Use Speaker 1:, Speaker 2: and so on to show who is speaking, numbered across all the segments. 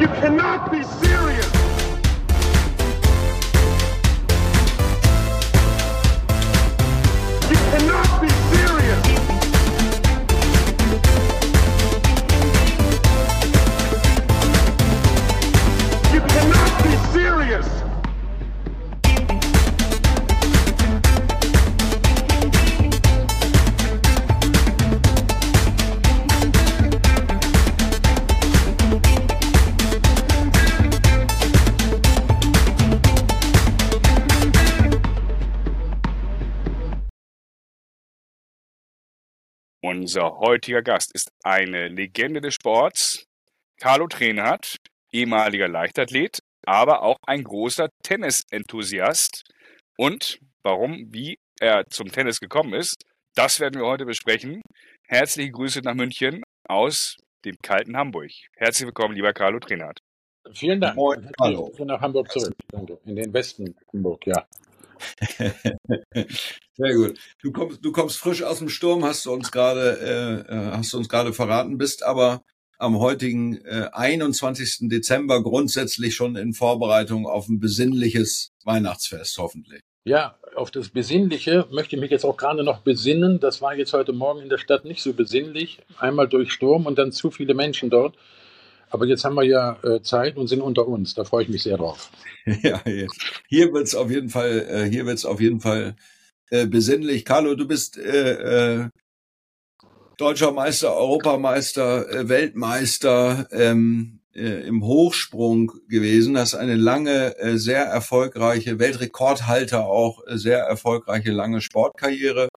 Speaker 1: You cannot be serious.
Speaker 2: Unser heutiger Gast ist eine Legende des Sports, Carlo Trenhardt, ehemaliger Leichtathlet, aber auch ein großer Tennisenthusiast. Und warum, wie er zum Tennis gekommen ist, das werden wir heute besprechen. Herzliche Grüße nach München aus dem kalten Hamburg. Herzlich willkommen, lieber Carlo Trenhardt.
Speaker 3: Vielen Dank.
Speaker 4: Moin,
Speaker 3: Und
Speaker 4: hallo.
Speaker 3: herzlich nach Hamburg zurück. Danke. In den Westen Hamburg, ja.
Speaker 4: Sehr gut. Du kommst, du kommst frisch aus dem Sturm, hast du uns gerade, äh, äh, hast du uns gerade verraten, bist aber am heutigen äh, 21. Dezember grundsätzlich schon in Vorbereitung auf ein besinnliches Weihnachtsfest, hoffentlich.
Speaker 3: Ja, auf das Besinnliche möchte ich mich jetzt auch gerade noch besinnen. Das war jetzt heute Morgen in der Stadt nicht so besinnlich. Einmal durch Sturm und dann zu viele Menschen dort. Aber jetzt haben wir ja äh, Zeit und sind unter uns. Da freue ich mich sehr drauf.
Speaker 4: ja, hier, wird's auf jeden Fall, äh, hier wird's auf jeden Fall äh, besinnlich. Carlo, du bist äh, äh, deutscher Meister, Europameister, äh, Weltmeister ähm, äh, im Hochsprung gewesen. Hast eine lange, äh, sehr erfolgreiche Weltrekordhalter auch äh, sehr erfolgreiche lange Sportkarriere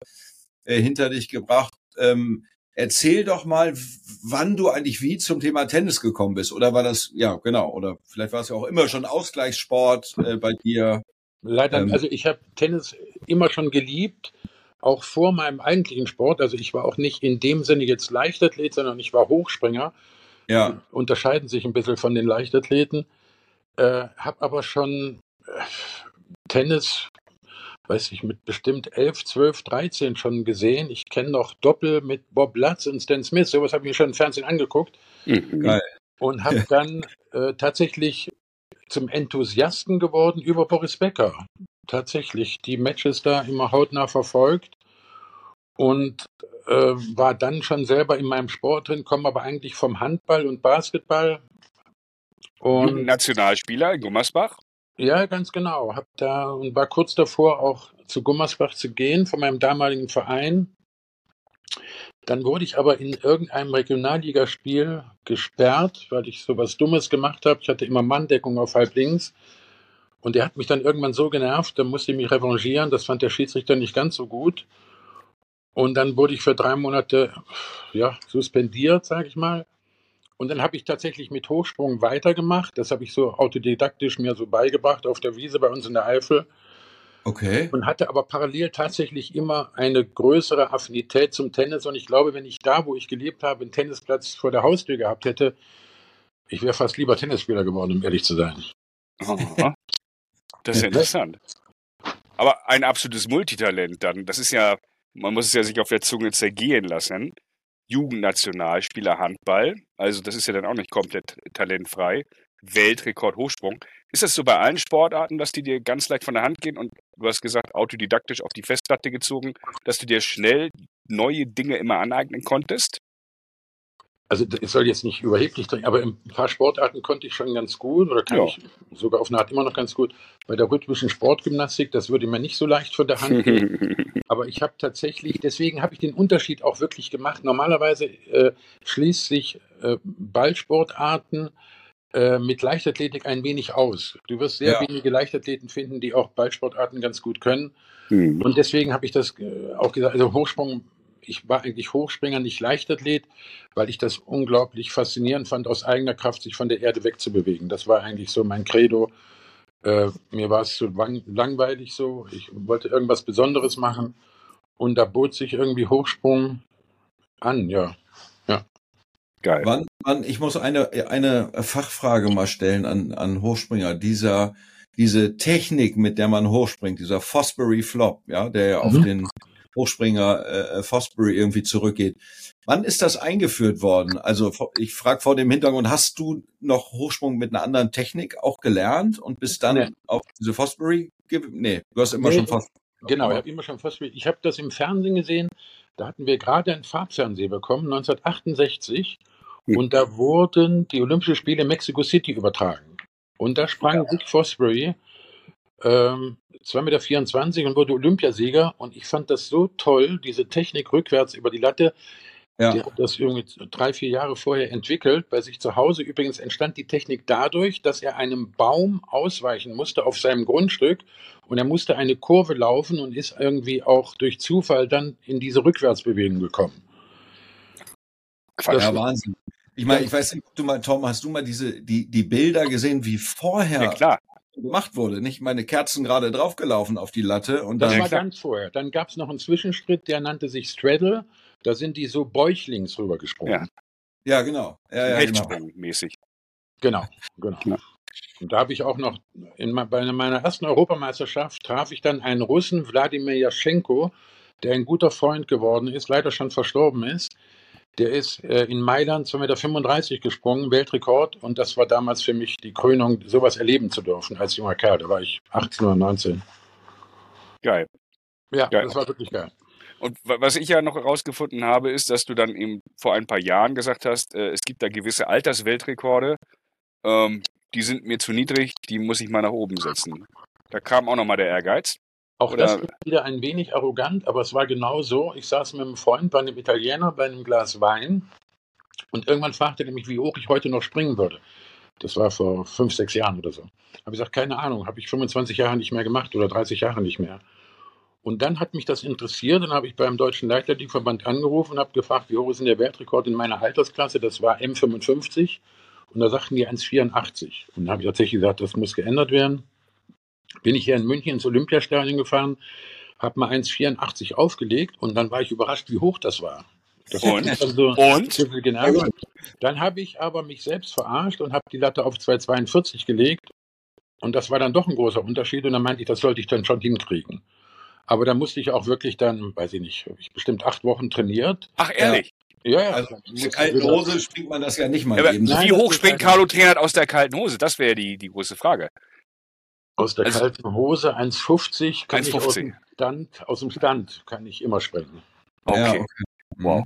Speaker 4: äh, hinter dich gebracht. Ähm, erzähl doch mal, wann du eigentlich wie zum Thema Tennis gekommen bist. Oder war das, ja, genau, oder vielleicht war es ja auch immer schon Ausgleichssport äh, bei dir.
Speaker 3: Leider,
Speaker 4: Ähm.
Speaker 3: also ich habe Tennis immer schon geliebt, auch vor meinem eigentlichen Sport. Also ich war auch nicht in dem Sinne jetzt Leichtathlet, sondern ich war Hochspringer.
Speaker 4: Ja,
Speaker 3: unterscheiden sich ein bisschen von den Leichtathleten. Äh, habe aber schon äh, Tennis, weiß ich, mit bestimmt 11, 12, 13 schon gesehen. Ich kenne noch Doppel mit Bob Lutz und Stan Smith. Sowas habe ich mir schon im Fernsehen angeguckt
Speaker 2: Mhm.
Speaker 4: geil.
Speaker 3: und habe dann äh, tatsächlich zum Enthusiasten geworden über Boris Becker. Tatsächlich die Matches da immer hautnah verfolgt und äh, war dann schon selber in meinem Sport drin, komme aber eigentlich vom Handball und Basketball. Und
Speaker 2: Nationalspieler in Gummersbach.
Speaker 3: Ja, ganz genau. Hab da und war kurz davor auch zu Gummersbach zu gehen von meinem damaligen Verein. Dann wurde ich aber in irgendeinem Regionalligaspiel gesperrt, weil ich sowas Dummes gemacht habe. Ich hatte immer Manndeckung auf halb links. Und der hat mich dann irgendwann so genervt, da musste ich mich revanchieren. Das fand der Schiedsrichter nicht ganz so gut. Und dann wurde ich für drei Monate ja, suspendiert, sage ich mal. Und dann habe ich tatsächlich mit Hochsprung weitergemacht. Das habe ich so autodidaktisch mir so beigebracht auf der Wiese bei uns in der Eifel
Speaker 4: okay.
Speaker 3: und hatte aber parallel tatsächlich immer eine größere Affinität zum Tennis. Und ich glaube, wenn ich da, wo ich gelebt habe, einen Tennisplatz vor der Haustür gehabt hätte, ich wäre fast lieber Tennisspieler geworden, um ehrlich zu sein.
Speaker 2: Das ist ja interessant. Aber ein absolutes Multitalent dann. Das ist ja, man muss es ja sich auf der Zunge zergehen lassen. Jugendnationalspieler Handball. Also das ist ja dann auch nicht komplett talentfrei. Weltrekord Hochsprung. Ist das so bei allen Sportarten, dass die dir ganz leicht von der Hand gehen und du hast gesagt, autodidaktisch auf die Festplatte gezogen, dass du dir schnell neue Dinge immer aneignen konntest?
Speaker 3: Also ich soll jetzt nicht überheblich trinken, aber ein paar Sportarten konnte ich schon ganz gut oder kann
Speaker 2: Ja.
Speaker 3: ich sogar auf eine Art immer noch ganz gut. Bei der rhythmischen Sportgymnastik, das würde mir nicht so leicht von der Hand gehen. Aber ich habe tatsächlich, deswegen habe ich den Unterschied auch wirklich gemacht. Normalerweise äh, schließt sich äh, Ballsportarten äh, mit Leichtathletik ein wenig aus. Du wirst sehr
Speaker 4: Ja.
Speaker 3: wenige Leichtathleten finden, die auch Ballsportarten ganz gut können.
Speaker 2: Hm.
Speaker 3: Und deswegen habe ich das äh, auch gesagt, also Hochsprung, ich war eigentlich Hochspringer, nicht Leichtathlet, weil ich das unglaublich faszinierend fand, aus eigener Kraft sich von der Erde wegzubewegen. Das war eigentlich so mein Credo. Äh, mir war es zu lang, langweilig so. Ich wollte irgendwas Besonderes machen. Und da bot sich irgendwie Hochsprung an, ja.
Speaker 2: Geil.
Speaker 4: Wann, wann, ich muss eine, eine Fachfrage mal stellen an, an Hochspringer. Dieser, diese Technik, mit der man hochspringt, dieser Fosbury Flop, ja, der ja auf
Speaker 3: Mhm.
Speaker 4: den, Hochspringer äh, Fosbury irgendwie zurückgeht. Wann ist das eingeführt worden? Also ich frage vor dem Hintergrund, hast du noch Hochsprung mit einer anderen Technik auch gelernt und bist dann nee. auf diese Fosbury? Nee, du hast immer nee, schon Fosbury.
Speaker 3: Genau, ich habe immer schon Fosbury. Ich habe das im Fernsehen gesehen. Da hatten wir gerade ein Farbfernsehen bekommen, 1968. Hm. Und da wurden die Olympischen Spiele in Mexico City übertragen. Und da sprang ja. Rick Fosbury ähm, 2,24 Meter und wurde Olympiasieger. Und ich fand das so toll, diese Technik rückwärts über die Latte. Ja. Die hat das irgendwie drei, vier Jahre vorher entwickelt. Bei sich zu Hause übrigens entstand die Technik dadurch, dass er einem Baum ausweichen musste auf seinem Grundstück und er musste eine Kurve laufen und ist irgendwie auch durch Zufall dann in diese Rückwärtsbewegung gekommen.
Speaker 4: Das ja, Wahnsinn. Ich meine, ich weiß nicht, du mal, Tom, hast du mal diese, die, die Bilder gesehen, wie vorher
Speaker 2: ja, klar.
Speaker 4: Gemacht wurde? Nicht meine Kerzen gerade draufgelaufen auf die Latte und
Speaker 3: dann. Das war ganz vorher. Dann gab es noch einen Zwischenschritt, der nannte sich Straddle. Da sind die so bäuchlings rübergesprungen.
Speaker 4: Ja, ja genau. Ja,
Speaker 2: ja, genau. mäßig.
Speaker 3: Genau, genau. Ja. Und da habe ich auch noch, in, bei meiner ersten Europameisterschaft traf ich dann einen Russen, Wladimir Jaschenko, der ein guter Freund geworden ist, leider schon verstorben ist. Der ist äh, in Mailand 2,35 Meter gesprungen, Weltrekord. Und das war damals für mich die Krönung, sowas erleben zu dürfen als junger Kerl. Da war ich 18 oder 19.
Speaker 2: Geil.
Speaker 3: Ja, geil. das war wirklich geil.
Speaker 2: Und was ich ja noch herausgefunden habe, ist, dass du dann eben vor ein paar Jahren gesagt hast, äh, es gibt da gewisse Altersweltrekorde, ähm, die sind mir zu niedrig, die muss ich mal nach oben setzen. Da kam auch nochmal der Ehrgeiz.
Speaker 3: Auch Oder? das ist wieder ein wenig arrogant, aber es war genau so. Ich saß mit einem Freund bei einem Italiener bei einem Glas Wein und irgendwann fragte er mich, wie hoch ich heute noch springen würde. Das war vor fünf, sechs Jahren oder so. Habe ich gesagt, keine Ahnung, habe ich 25 Jahre nicht mehr gemacht oder 30 Jahre nicht mehr. Und dann hat mich das interessiert. Dann habe ich beim Deutschen Leichtathletikverband angerufen und habe gefragt, wie hoch ist denn der Weltrekord in meiner Altersklasse? Das war M55. Und da sagten die 1,84. Und dann habe ich tatsächlich gesagt, das muss geändert werden. Bin ich hier in München ins Olympiastadion gefahren, habe mal 1,84 aufgelegt und dann war ich überrascht, wie hoch das war. Das
Speaker 2: und? Dann, so und?
Speaker 3: Genau. dann habe ich aber mich selbst verarscht und habe die Latte auf 2,42 gelegt. Und das war dann doch ein großer Unterschied. Und dann meinte ich, das sollte ich dann schon hinkriegen. Aber da musste ich auch wirklich dann, weiß ich nicht, ich bestimmt acht Wochen trainiert.
Speaker 2: Ach, ehrlich?
Speaker 4: Ja, ja. Also, aus der kalten Hose springt man das ja nicht mal
Speaker 2: ja, eben. Wie hoch springt Carlo Trainert aus der kalten Hose? Das wäre die, die große Frage.
Speaker 3: Aus der also, kalten Hose 1,50 kann 1, ich aus dem, Stand, aus dem Stand kann ich immer springen.
Speaker 2: Okay. Ja, okay. Wow.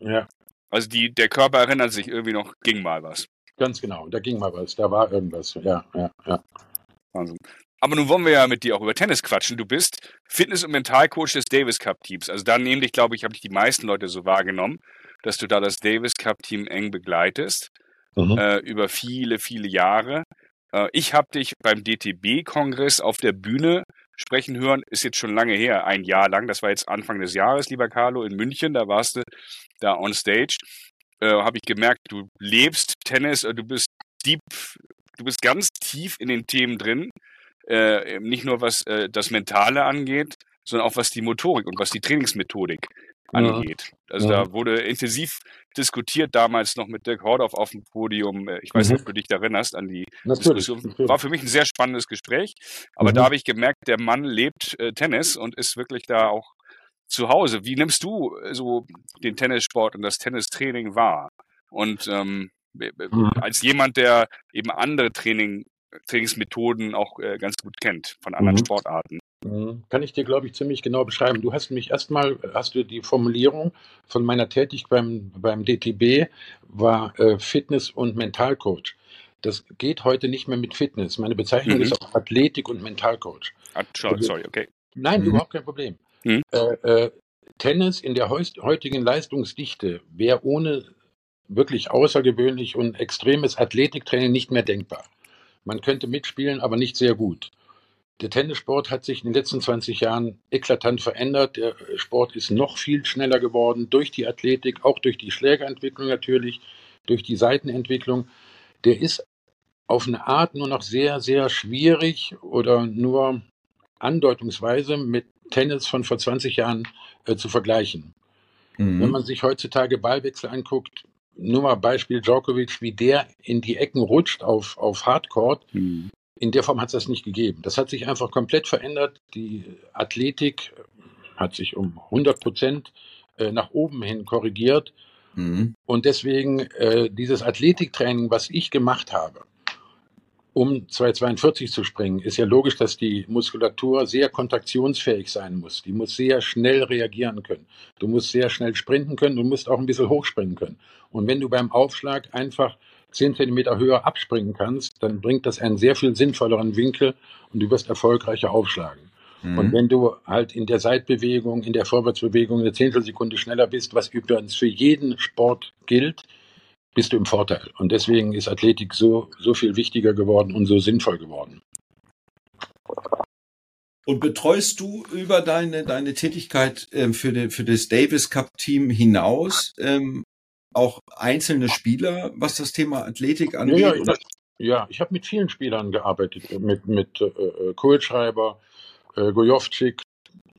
Speaker 2: Ja. Also die, der Körper erinnert sich irgendwie noch, ging mal was.
Speaker 3: Ganz genau, da ging mal was, da war irgendwas. Ja, ja, ja.
Speaker 2: Wahnsinn. Aber nun wollen wir ja mit dir auch über Tennis quatschen. Du bist Fitness- und Mentalcoach des Davis Cup Teams. Also da nämlich, glaube ich, habe ich die meisten Leute so wahrgenommen, dass du da das Davis Cup Team eng begleitest mhm. äh, über viele, viele Jahre. Äh, ich habe dich beim DTB-Kongress auf der Bühne sprechen hören. Ist jetzt schon lange her, ein Jahr lang. Das war jetzt Anfang des Jahres, lieber Carlo, in München. Da warst du da on stage. Äh, habe ich gemerkt, du lebst Tennis, äh, du bist deep, du bist ganz tief in den Themen drin äh, nicht nur was äh, das Mentale angeht, sondern auch was die Motorik und was die Trainingsmethodik angeht. Also ja. da wurde intensiv diskutiert, damals noch mit Dirk Hordorf auf dem Podium. Äh, ich weiß nicht, mhm. ob du dich da erinnerst an die natürlich, Diskussion. Natürlich. War für mich ein sehr spannendes Gespräch. Aber mhm. da habe ich gemerkt, der Mann lebt äh, Tennis und ist wirklich da auch zu Hause. Wie nimmst du äh, so den Tennissport und das Tennistraining wahr? Und ähm, mhm. als jemand, der eben andere Training, Trainingsmethoden auch äh, ganz gut kennt von anderen mhm. Sportarten.
Speaker 3: Mhm. Kann ich dir, glaube ich, ziemlich genau beschreiben. Du hast mich erstmal, hast du die Formulierung von meiner Tätigkeit beim, beim DTB war äh, Fitness- und Mentalcoach. Das geht heute nicht mehr mit Fitness. Meine Bezeichnung mhm. ist auch Athletik- und Mentalcoach.
Speaker 2: Ah, sorry, okay.
Speaker 3: Nein, mhm. überhaupt kein Problem. Mhm. Äh, äh, Tennis in der heutigen Leistungsdichte wäre ohne wirklich außergewöhnlich und extremes Athletiktraining nicht mehr denkbar. Man könnte mitspielen, aber nicht sehr gut. Der Tennissport hat sich in den letzten 20 Jahren eklatant verändert. Der Sport ist noch viel schneller geworden durch die Athletik, auch durch die Schlägerentwicklung natürlich, durch die Seitenentwicklung. Der ist auf eine Art nur noch sehr, sehr schwierig oder nur andeutungsweise mit Tennis von vor 20 Jahren äh, zu vergleichen. Mhm. Wenn man sich heutzutage Ballwechsel anguckt, nur mal Beispiel Djokovic, wie der in die Ecken rutscht auf, auf Hardcore. Mhm. In der Form hat es das nicht gegeben. Das hat sich einfach komplett verändert. Die Athletik hat sich um 100 Prozent äh, nach oben hin korrigiert.
Speaker 4: Mhm.
Speaker 3: Und deswegen äh, dieses Athletiktraining, was ich gemacht habe, um 242 zu springen, ist ja logisch, dass die Muskulatur sehr kontraktionsfähig sein muss. Die muss sehr schnell reagieren können. Du musst sehr schnell sprinten können. Du musst auch ein bisschen hochspringen können. Und wenn du beim Aufschlag einfach 10 Zentimeter höher abspringen kannst, dann bringt das einen sehr viel sinnvolleren Winkel und du wirst erfolgreicher aufschlagen.
Speaker 4: Mhm.
Speaker 3: Und wenn du halt in der Seitbewegung, in der Vorwärtsbewegung eine Zehntelsekunde schneller bist, was übrigens für jeden Sport gilt, bist du im Vorteil. Und deswegen ist Athletik so, so viel wichtiger geworden und so sinnvoll geworden.
Speaker 4: Und betreust du über deine, deine Tätigkeit ähm, für, den, für das Davis Cup Team hinaus ähm, auch einzelne Spieler, was das Thema Athletik angeht?
Speaker 3: Ja, ja, ja, ich habe mit vielen Spielern gearbeitet, mit, mit äh, äh, Kohlschreiber, äh, Gojovcik.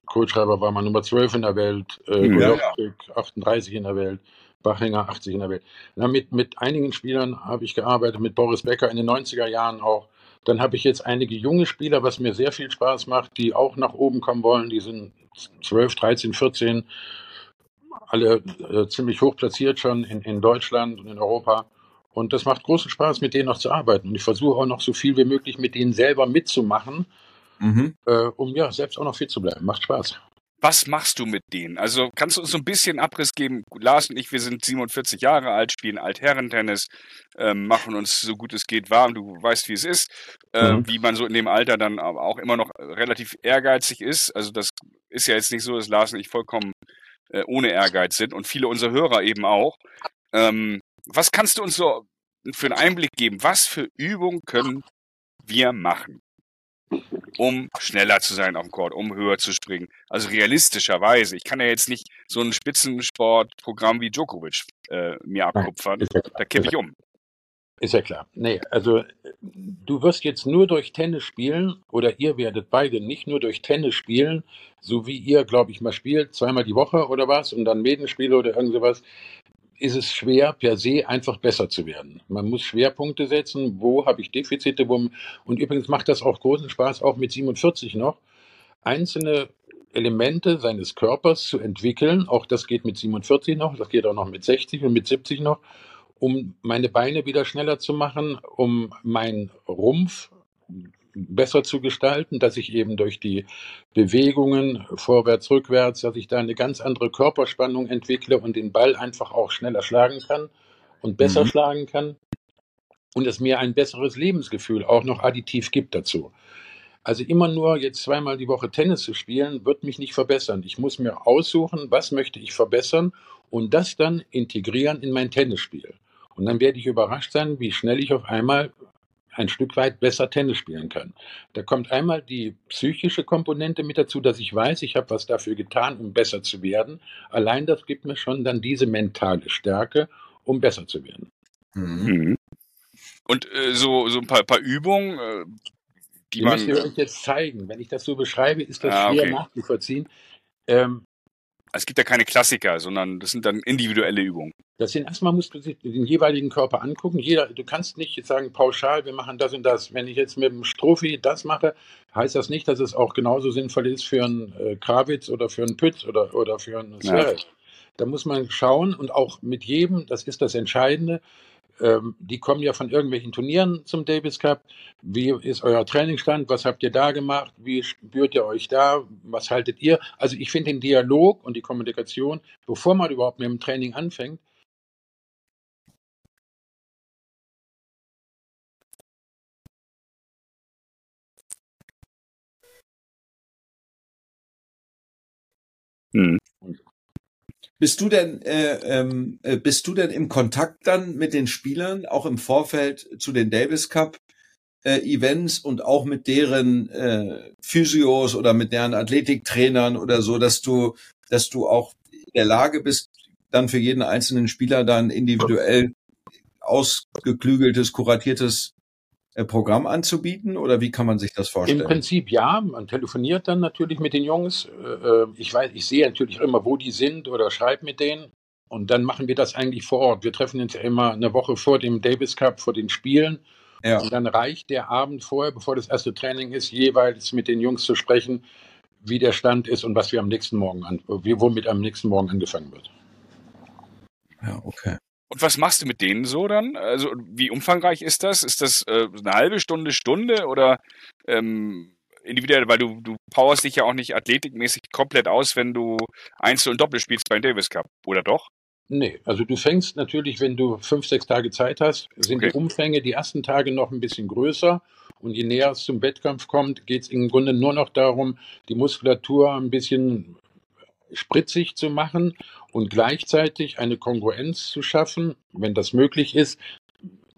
Speaker 3: Kohlschreiber war mal Nummer 12 in der Welt, äh,
Speaker 2: ja,
Speaker 3: Gojovcik 38 in der Welt, Bachinger 80 in der Welt. Na, mit, mit einigen Spielern habe ich gearbeitet, mit Boris Becker in den 90er Jahren auch. Dann habe ich jetzt einige junge Spieler, was mir sehr viel Spaß macht, die auch nach oben kommen wollen. Die sind 12, 13, 14, alle äh, ziemlich hoch platziert schon in, in Deutschland und in Europa. Und das macht großen Spaß, mit denen noch zu arbeiten. Und ich versuche auch noch so viel wie möglich mit denen selber mitzumachen,
Speaker 4: Mhm.
Speaker 3: äh, um ja selbst auch noch fit zu bleiben. Macht Spaß.
Speaker 2: Was machst du mit denen? Also kannst du uns so ein bisschen Abriss geben? Lars und ich, wir sind 47 Jahre alt, spielen Altherrentennis, ähm, machen uns so gut es geht warm. Du weißt, wie es ist, äh,
Speaker 3: Mhm.
Speaker 2: wie man so in dem Alter dann aber auch immer noch relativ ehrgeizig ist. Also das ist ja jetzt nicht so, dass Lars und ich vollkommen äh, ohne Ehrgeiz sind und viele unserer Hörer eben auch. Ähm, was kannst du uns so für einen Einblick geben? Was für Übungen können wir machen? um schneller zu sein auf dem Court, um höher zu springen. Also realistischerweise. Ich kann ja jetzt nicht so ein Spitzensportprogramm wie Djokovic äh, mir abkupfern. Da kippe ich um.
Speaker 3: Ist ja klar. Nee, also äh, du wirst jetzt nur durch Tennis spielen oder ihr werdet beide nicht nur durch Tennis spielen, so wie ihr, glaube ich, mal spielt, zweimal die Woche oder was und dann Medenspiele oder irgend sowas, ist es schwer, per se einfach besser zu werden. Man muss Schwerpunkte setzen, wo habe ich Defizite, wo, und übrigens macht das auch großen Spaß, auch mit 47 noch, einzelne Elemente seines Körpers zu entwickeln. Auch das geht mit 47 noch, das geht auch noch mit 60 und mit 70 noch, um meine Beine wieder schneller zu machen, um meinen Rumpf besser zu gestalten, dass ich eben durch die Bewegungen vorwärts, rückwärts, dass ich da eine ganz andere Körperspannung entwickle und den Ball einfach auch schneller schlagen kann und besser
Speaker 4: Mhm.
Speaker 3: schlagen kann und es mir ein besseres Lebensgefühl auch noch additiv gibt dazu. Also immer nur jetzt zweimal die Woche Tennis zu spielen, wird mich nicht verbessern. Ich muss mir aussuchen, was möchte ich verbessern und das dann integrieren in mein Tennisspiel. Und dann werde ich überrascht sein, wie schnell ich auf einmal ein Stück weit besser Tennis spielen kann. Da kommt einmal die psychische Komponente mit dazu, dass ich weiß, ich habe was dafür getan, um besser zu werden. Allein das gibt mir schon dann diese mentale Stärke, um besser zu werden.
Speaker 4: Mhm.
Speaker 2: Mhm. Und äh, so, so ein paar, paar Übungen, äh, die
Speaker 3: Die
Speaker 2: man.
Speaker 3: müsst ihr euch jetzt zeigen. Wenn ich das so beschreibe, ist das
Speaker 2: Ah,
Speaker 3: schwer
Speaker 2: okay.
Speaker 3: nachzuvollziehen. Ähm,
Speaker 2: Es gibt ja keine Klassiker, sondern das sind dann individuelle Übungen.
Speaker 3: Das sind erstmal musst du sich den jeweiligen Körper angucken. Jeder, du kannst nicht jetzt sagen pauschal, wir machen das und das. Wenn ich jetzt mit dem Strophi das mache, heißt das nicht, dass es auch genauso sinnvoll ist für einen äh, Krawitz oder für einen Pütz oder, oder für einen
Speaker 2: Ja.
Speaker 3: Zverev. Da muss man schauen und auch mit jedem, das ist das Entscheidende, ähm, die kommen ja von irgendwelchen Turnieren zum Davis Cup. Wie ist euer Trainingsstand? Was habt ihr da gemacht? Wie spürt ihr euch da? Was haltet ihr? Also ich finde den Dialog und die Kommunikation, bevor man überhaupt mit dem Training anfängt,
Speaker 2: Mhm.
Speaker 4: Bist du denn, äh, ähm, äh, bist du denn im Kontakt dann mit den Spielern, auch im Vorfeld zu den Davis Cup äh, Events und auch mit deren äh, Physios oder mit deren Athletiktrainern oder so, dass du, dass du auch in der Lage bist, dann für jeden einzelnen Spieler dann individuell ausgeklügeltes, kuratiertes Programm anzubieten? Oder wie kann man sich das
Speaker 3: Im
Speaker 4: vorstellen?
Speaker 3: Prinzip ja, man telefoniert dann natürlich mit den Jungs. Äh, äh, Ich weiß, ich sehe natürlich immer, wo die sind oder schreibe mit denen. Und dann machen wir das eigentlich vor Ort. Wir treffen uns ja immer eine Woche vor dem Davis Cup, vor den Spielen.
Speaker 4: Ja.
Speaker 3: Und dann reicht der Abend vorher, bevor das erste Training ist, jeweils mit den Jungs zu sprechen. wie der Stand ist und was wir am nächsten Morgen an, wie, womit am nächsten Morgen angefangen wird.
Speaker 4: Ja, okay.
Speaker 2: Und was machst du mit denen so dann? Also wie umfangreich ist das? Ist das äh, eine halbe Stunde, Stunde oder ähm, individuell? Weil du, du powerst dich ja auch nicht athletikmäßig komplett aus, wenn du Einzel- und Doppel spielst beim Davis Cup, oder doch?
Speaker 3: Nee, also du fängst natürlich, wenn du fünf, sechs Tage Zeit hast, sind
Speaker 2: Okay.
Speaker 3: die Umfänge die ersten Tage noch ein bisschen größer. Und je näher es zum Wettkampf kommt, geht es im Grunde nur noch darum, die Muskulatur ein bisschen spritzig zu machen und gleichzeitig eine Kongruenz zu schaffen, wenn das möglich ist,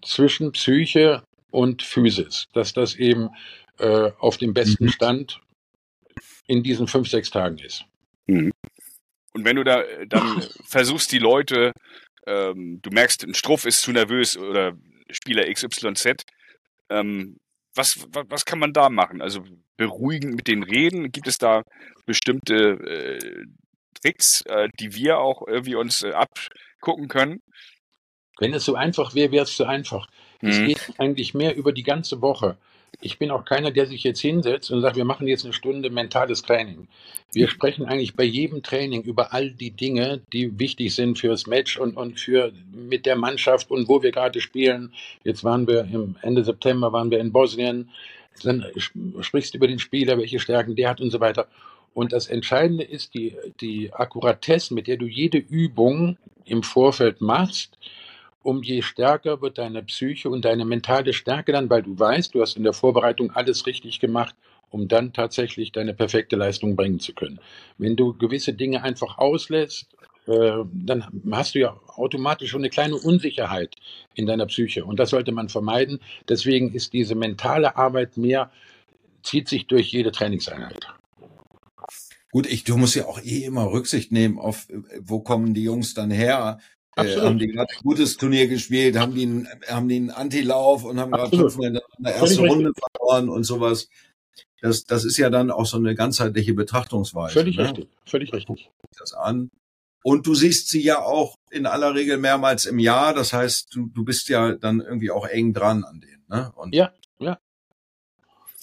Speaker 3: zwischen Psyche und Physis. Dass das eben äh, auf dem besten
Speaker 4: Mhm.
Speaker 3: Stand in diesen fünf, sechs Tagen ist.
Speaker 2: Und wenn du da äh, dann versuchst, die Leute, ähm, du merkst, ein Struff ist zu nervös oder Spieler XYZ, ähm, was, was, was kann man da machen? Also beruhigen mit den Reden? Gibt es da bestimmte äh, Tricks, äh, die wir auch irgendwie uns äh, abgucken können?
Speaker 3: Wenn es so einfach wäre, wäre es zu einfach. Es
Speaker 2: Mhm.
Speaker 3: geht eigentlich mehr über die ganze Woche. Ich bin auch keiner, der sich jetzt hinsetzt und sagt, wir machen jetzt eine Stunde mentales Training. Wir sprechen eigentlich bei jedem Training über all die Dinge, die wichtig sind fürs Match und, und für mit der Mannschaft und wo wir gerade spielen. Jetzt waren wir im Ende September waren wir in Bosnien. Dann sp- sprichst du über den Spieler, welche Stärken der hat und so weiter. Und das Entscheidende ist die, die Akkuratesse, mit der du jede Übung im Vorfeld machst, um je stärker wird deine Psyche und deine mentale Stärke dann, weil du weißt, du hast in der Vorbereitung alles richtig gemacht, um dann tatsächlich deine perfekte Leistung bringen zu können. Wenn du gewisse Dinge einfach auslässt, äh, dann hast du ja automatisch schon eine kleine Unsicherheit in deiner Psyche und das sollte man vermeiden. Deswegen ist diese mentale Arbeit mehr, zieht sich durch jede Trainingseinheit.
Speaker 4: Gut, ich, du musst ja auch eh immer Rücksicht nehmen auf, äh, wo kommen die Jungs dann her? Äh,
Speaker 3: Absolut.
Speaker 4: haben die gerade ein gutes Turnier gespielt, haben die einen, haben die einen Antilauf und haben gerade fünfmal in der ersten Runde verloren und sowas. Das, das ist ja dann auch so eine ganzheitliche Betrachtungsweise.
Speaker 3: Völlig
Speaker 4: ne?
Speaker 3: richtig, völlig richtig.
Speaker 4: das an. Und du siehst sie ja auch in aller Regel mehrmals im Jahr. Das heißt, du, du bist ja dann irgendwie auch eng dran an denen. Ne? Und
Speaker 3: Ja.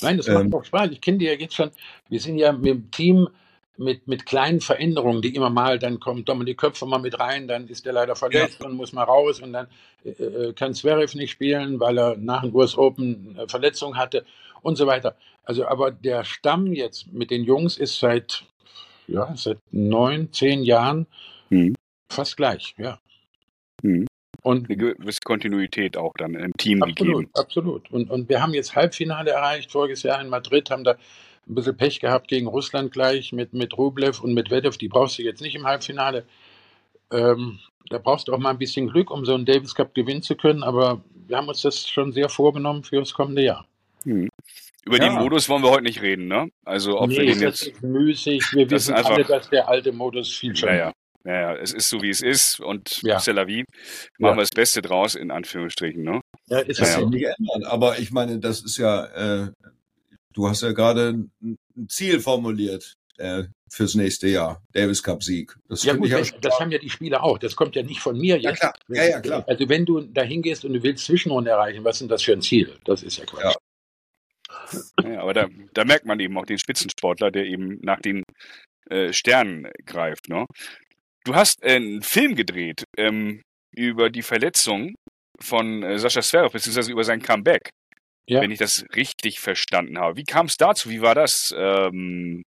Speaker 3: Nein, das
Speaker 4: Ähm.
Speaker 3: macht auch Spaß. Ich kenne die ja jetzt schon. Wir sind ja mit dem Team mit, mit kleinen Veränderungen, die immer mal, dann kommt Dominik Köpfer mal mit rein, dann ist der leider verletzt und muss mal raus und dann äh, äh, kann Zverev nicht spielen, weil er nach dem US Open eine Verletzung hatte und so weiter. Also, aber der Stamm jetzt mit den Jungs ist seit, ja, seit neun, zehn Jahren
Speaker 2: Mhm.
Speaker 3: fast gleich, ja.
Speaker 2: Mhm.
Speaker 3: Und
Speaker 2: Eine gewisse Kontinuität auch dann im Team
Speaker 3: Absolut,
Speaker 2: gegeben.
Speaker 3: absolut. Und, und wir haben jetzt Halbfinale erreicht, voriges Jahr in Madrid, haben da ein bisschen Pech gehabt gegen Russland gleich mit, mit Rublev und mit Medvedev. Die brauchst du jetzt nicht im Halbfinale. Ähm, da brauchst du auch mal ein bisschen Glück, um so einen Davis Cup gewinnen zu können. Aber wir haben uns das schon sehr vorgenommen für das kommende Jahr.
Speaker 2: Mhm. Über
Speaker 4: Ja.
Speaker 2: den Modus wollen wir heute nicht reden, ne? Also ob wir
Speaker 3: nee,
Speaker 2: den
Speaker 3: das
Speaker 2: jetzt.
Speaker 3: ist müßig. Wir wissen
Speaker 2: einfach-
Speaker 3: alle, dass der alte Modus viel schöner
Speaker 2: Naja, naja, es ist so wie es ist und
Speaker 3: Ja.
Speaker 2: c'est la vie. Machen
Speaker 3: Ja.
Speaker 2: wir das Beste draus, in Anführungsstrichen, ne?
Speaker 3: Ja, ist
Speaker 4: das
Speaker 3: ja,
Speaker 2: Ja,
Speaker 4: nicht ändern. Aber ich meine, das ist ja, äh, du hast ja gerade ein Ziel formuliert äh, fürs nächste Jahr. Davis Cup Sieg. Das
Speaker 3: Ja, gut, das, haben ja die Spieler auch. Das kommt ja nicht von mir
Speaker 4: Ja,
Speaker 3: jetzt.
Speaker 4: klar. Ja, ja, klar.
Speaker 3: Also wenn du da hingehst und du willst Zwischenrunde erreichen, was ist denn das für ein Ziel? Das ist ja Quatsch.
Speaker 4: Ja.
Speaker 2: Ja, aber da, da merkt man eben auch den Spitzensportler, der eben nach den äh, Sternen greift. Ne? Du hast äh, einen Film gedreht ähm, über die Verletzung von äh, Sascha Zverev, beziehungsweise über sein Comeback,
Speaker 3: Ja.
Speaker 2: wenn ich das richtig verstanden habe. Wie kam es dazu? Wie war das? Ähm,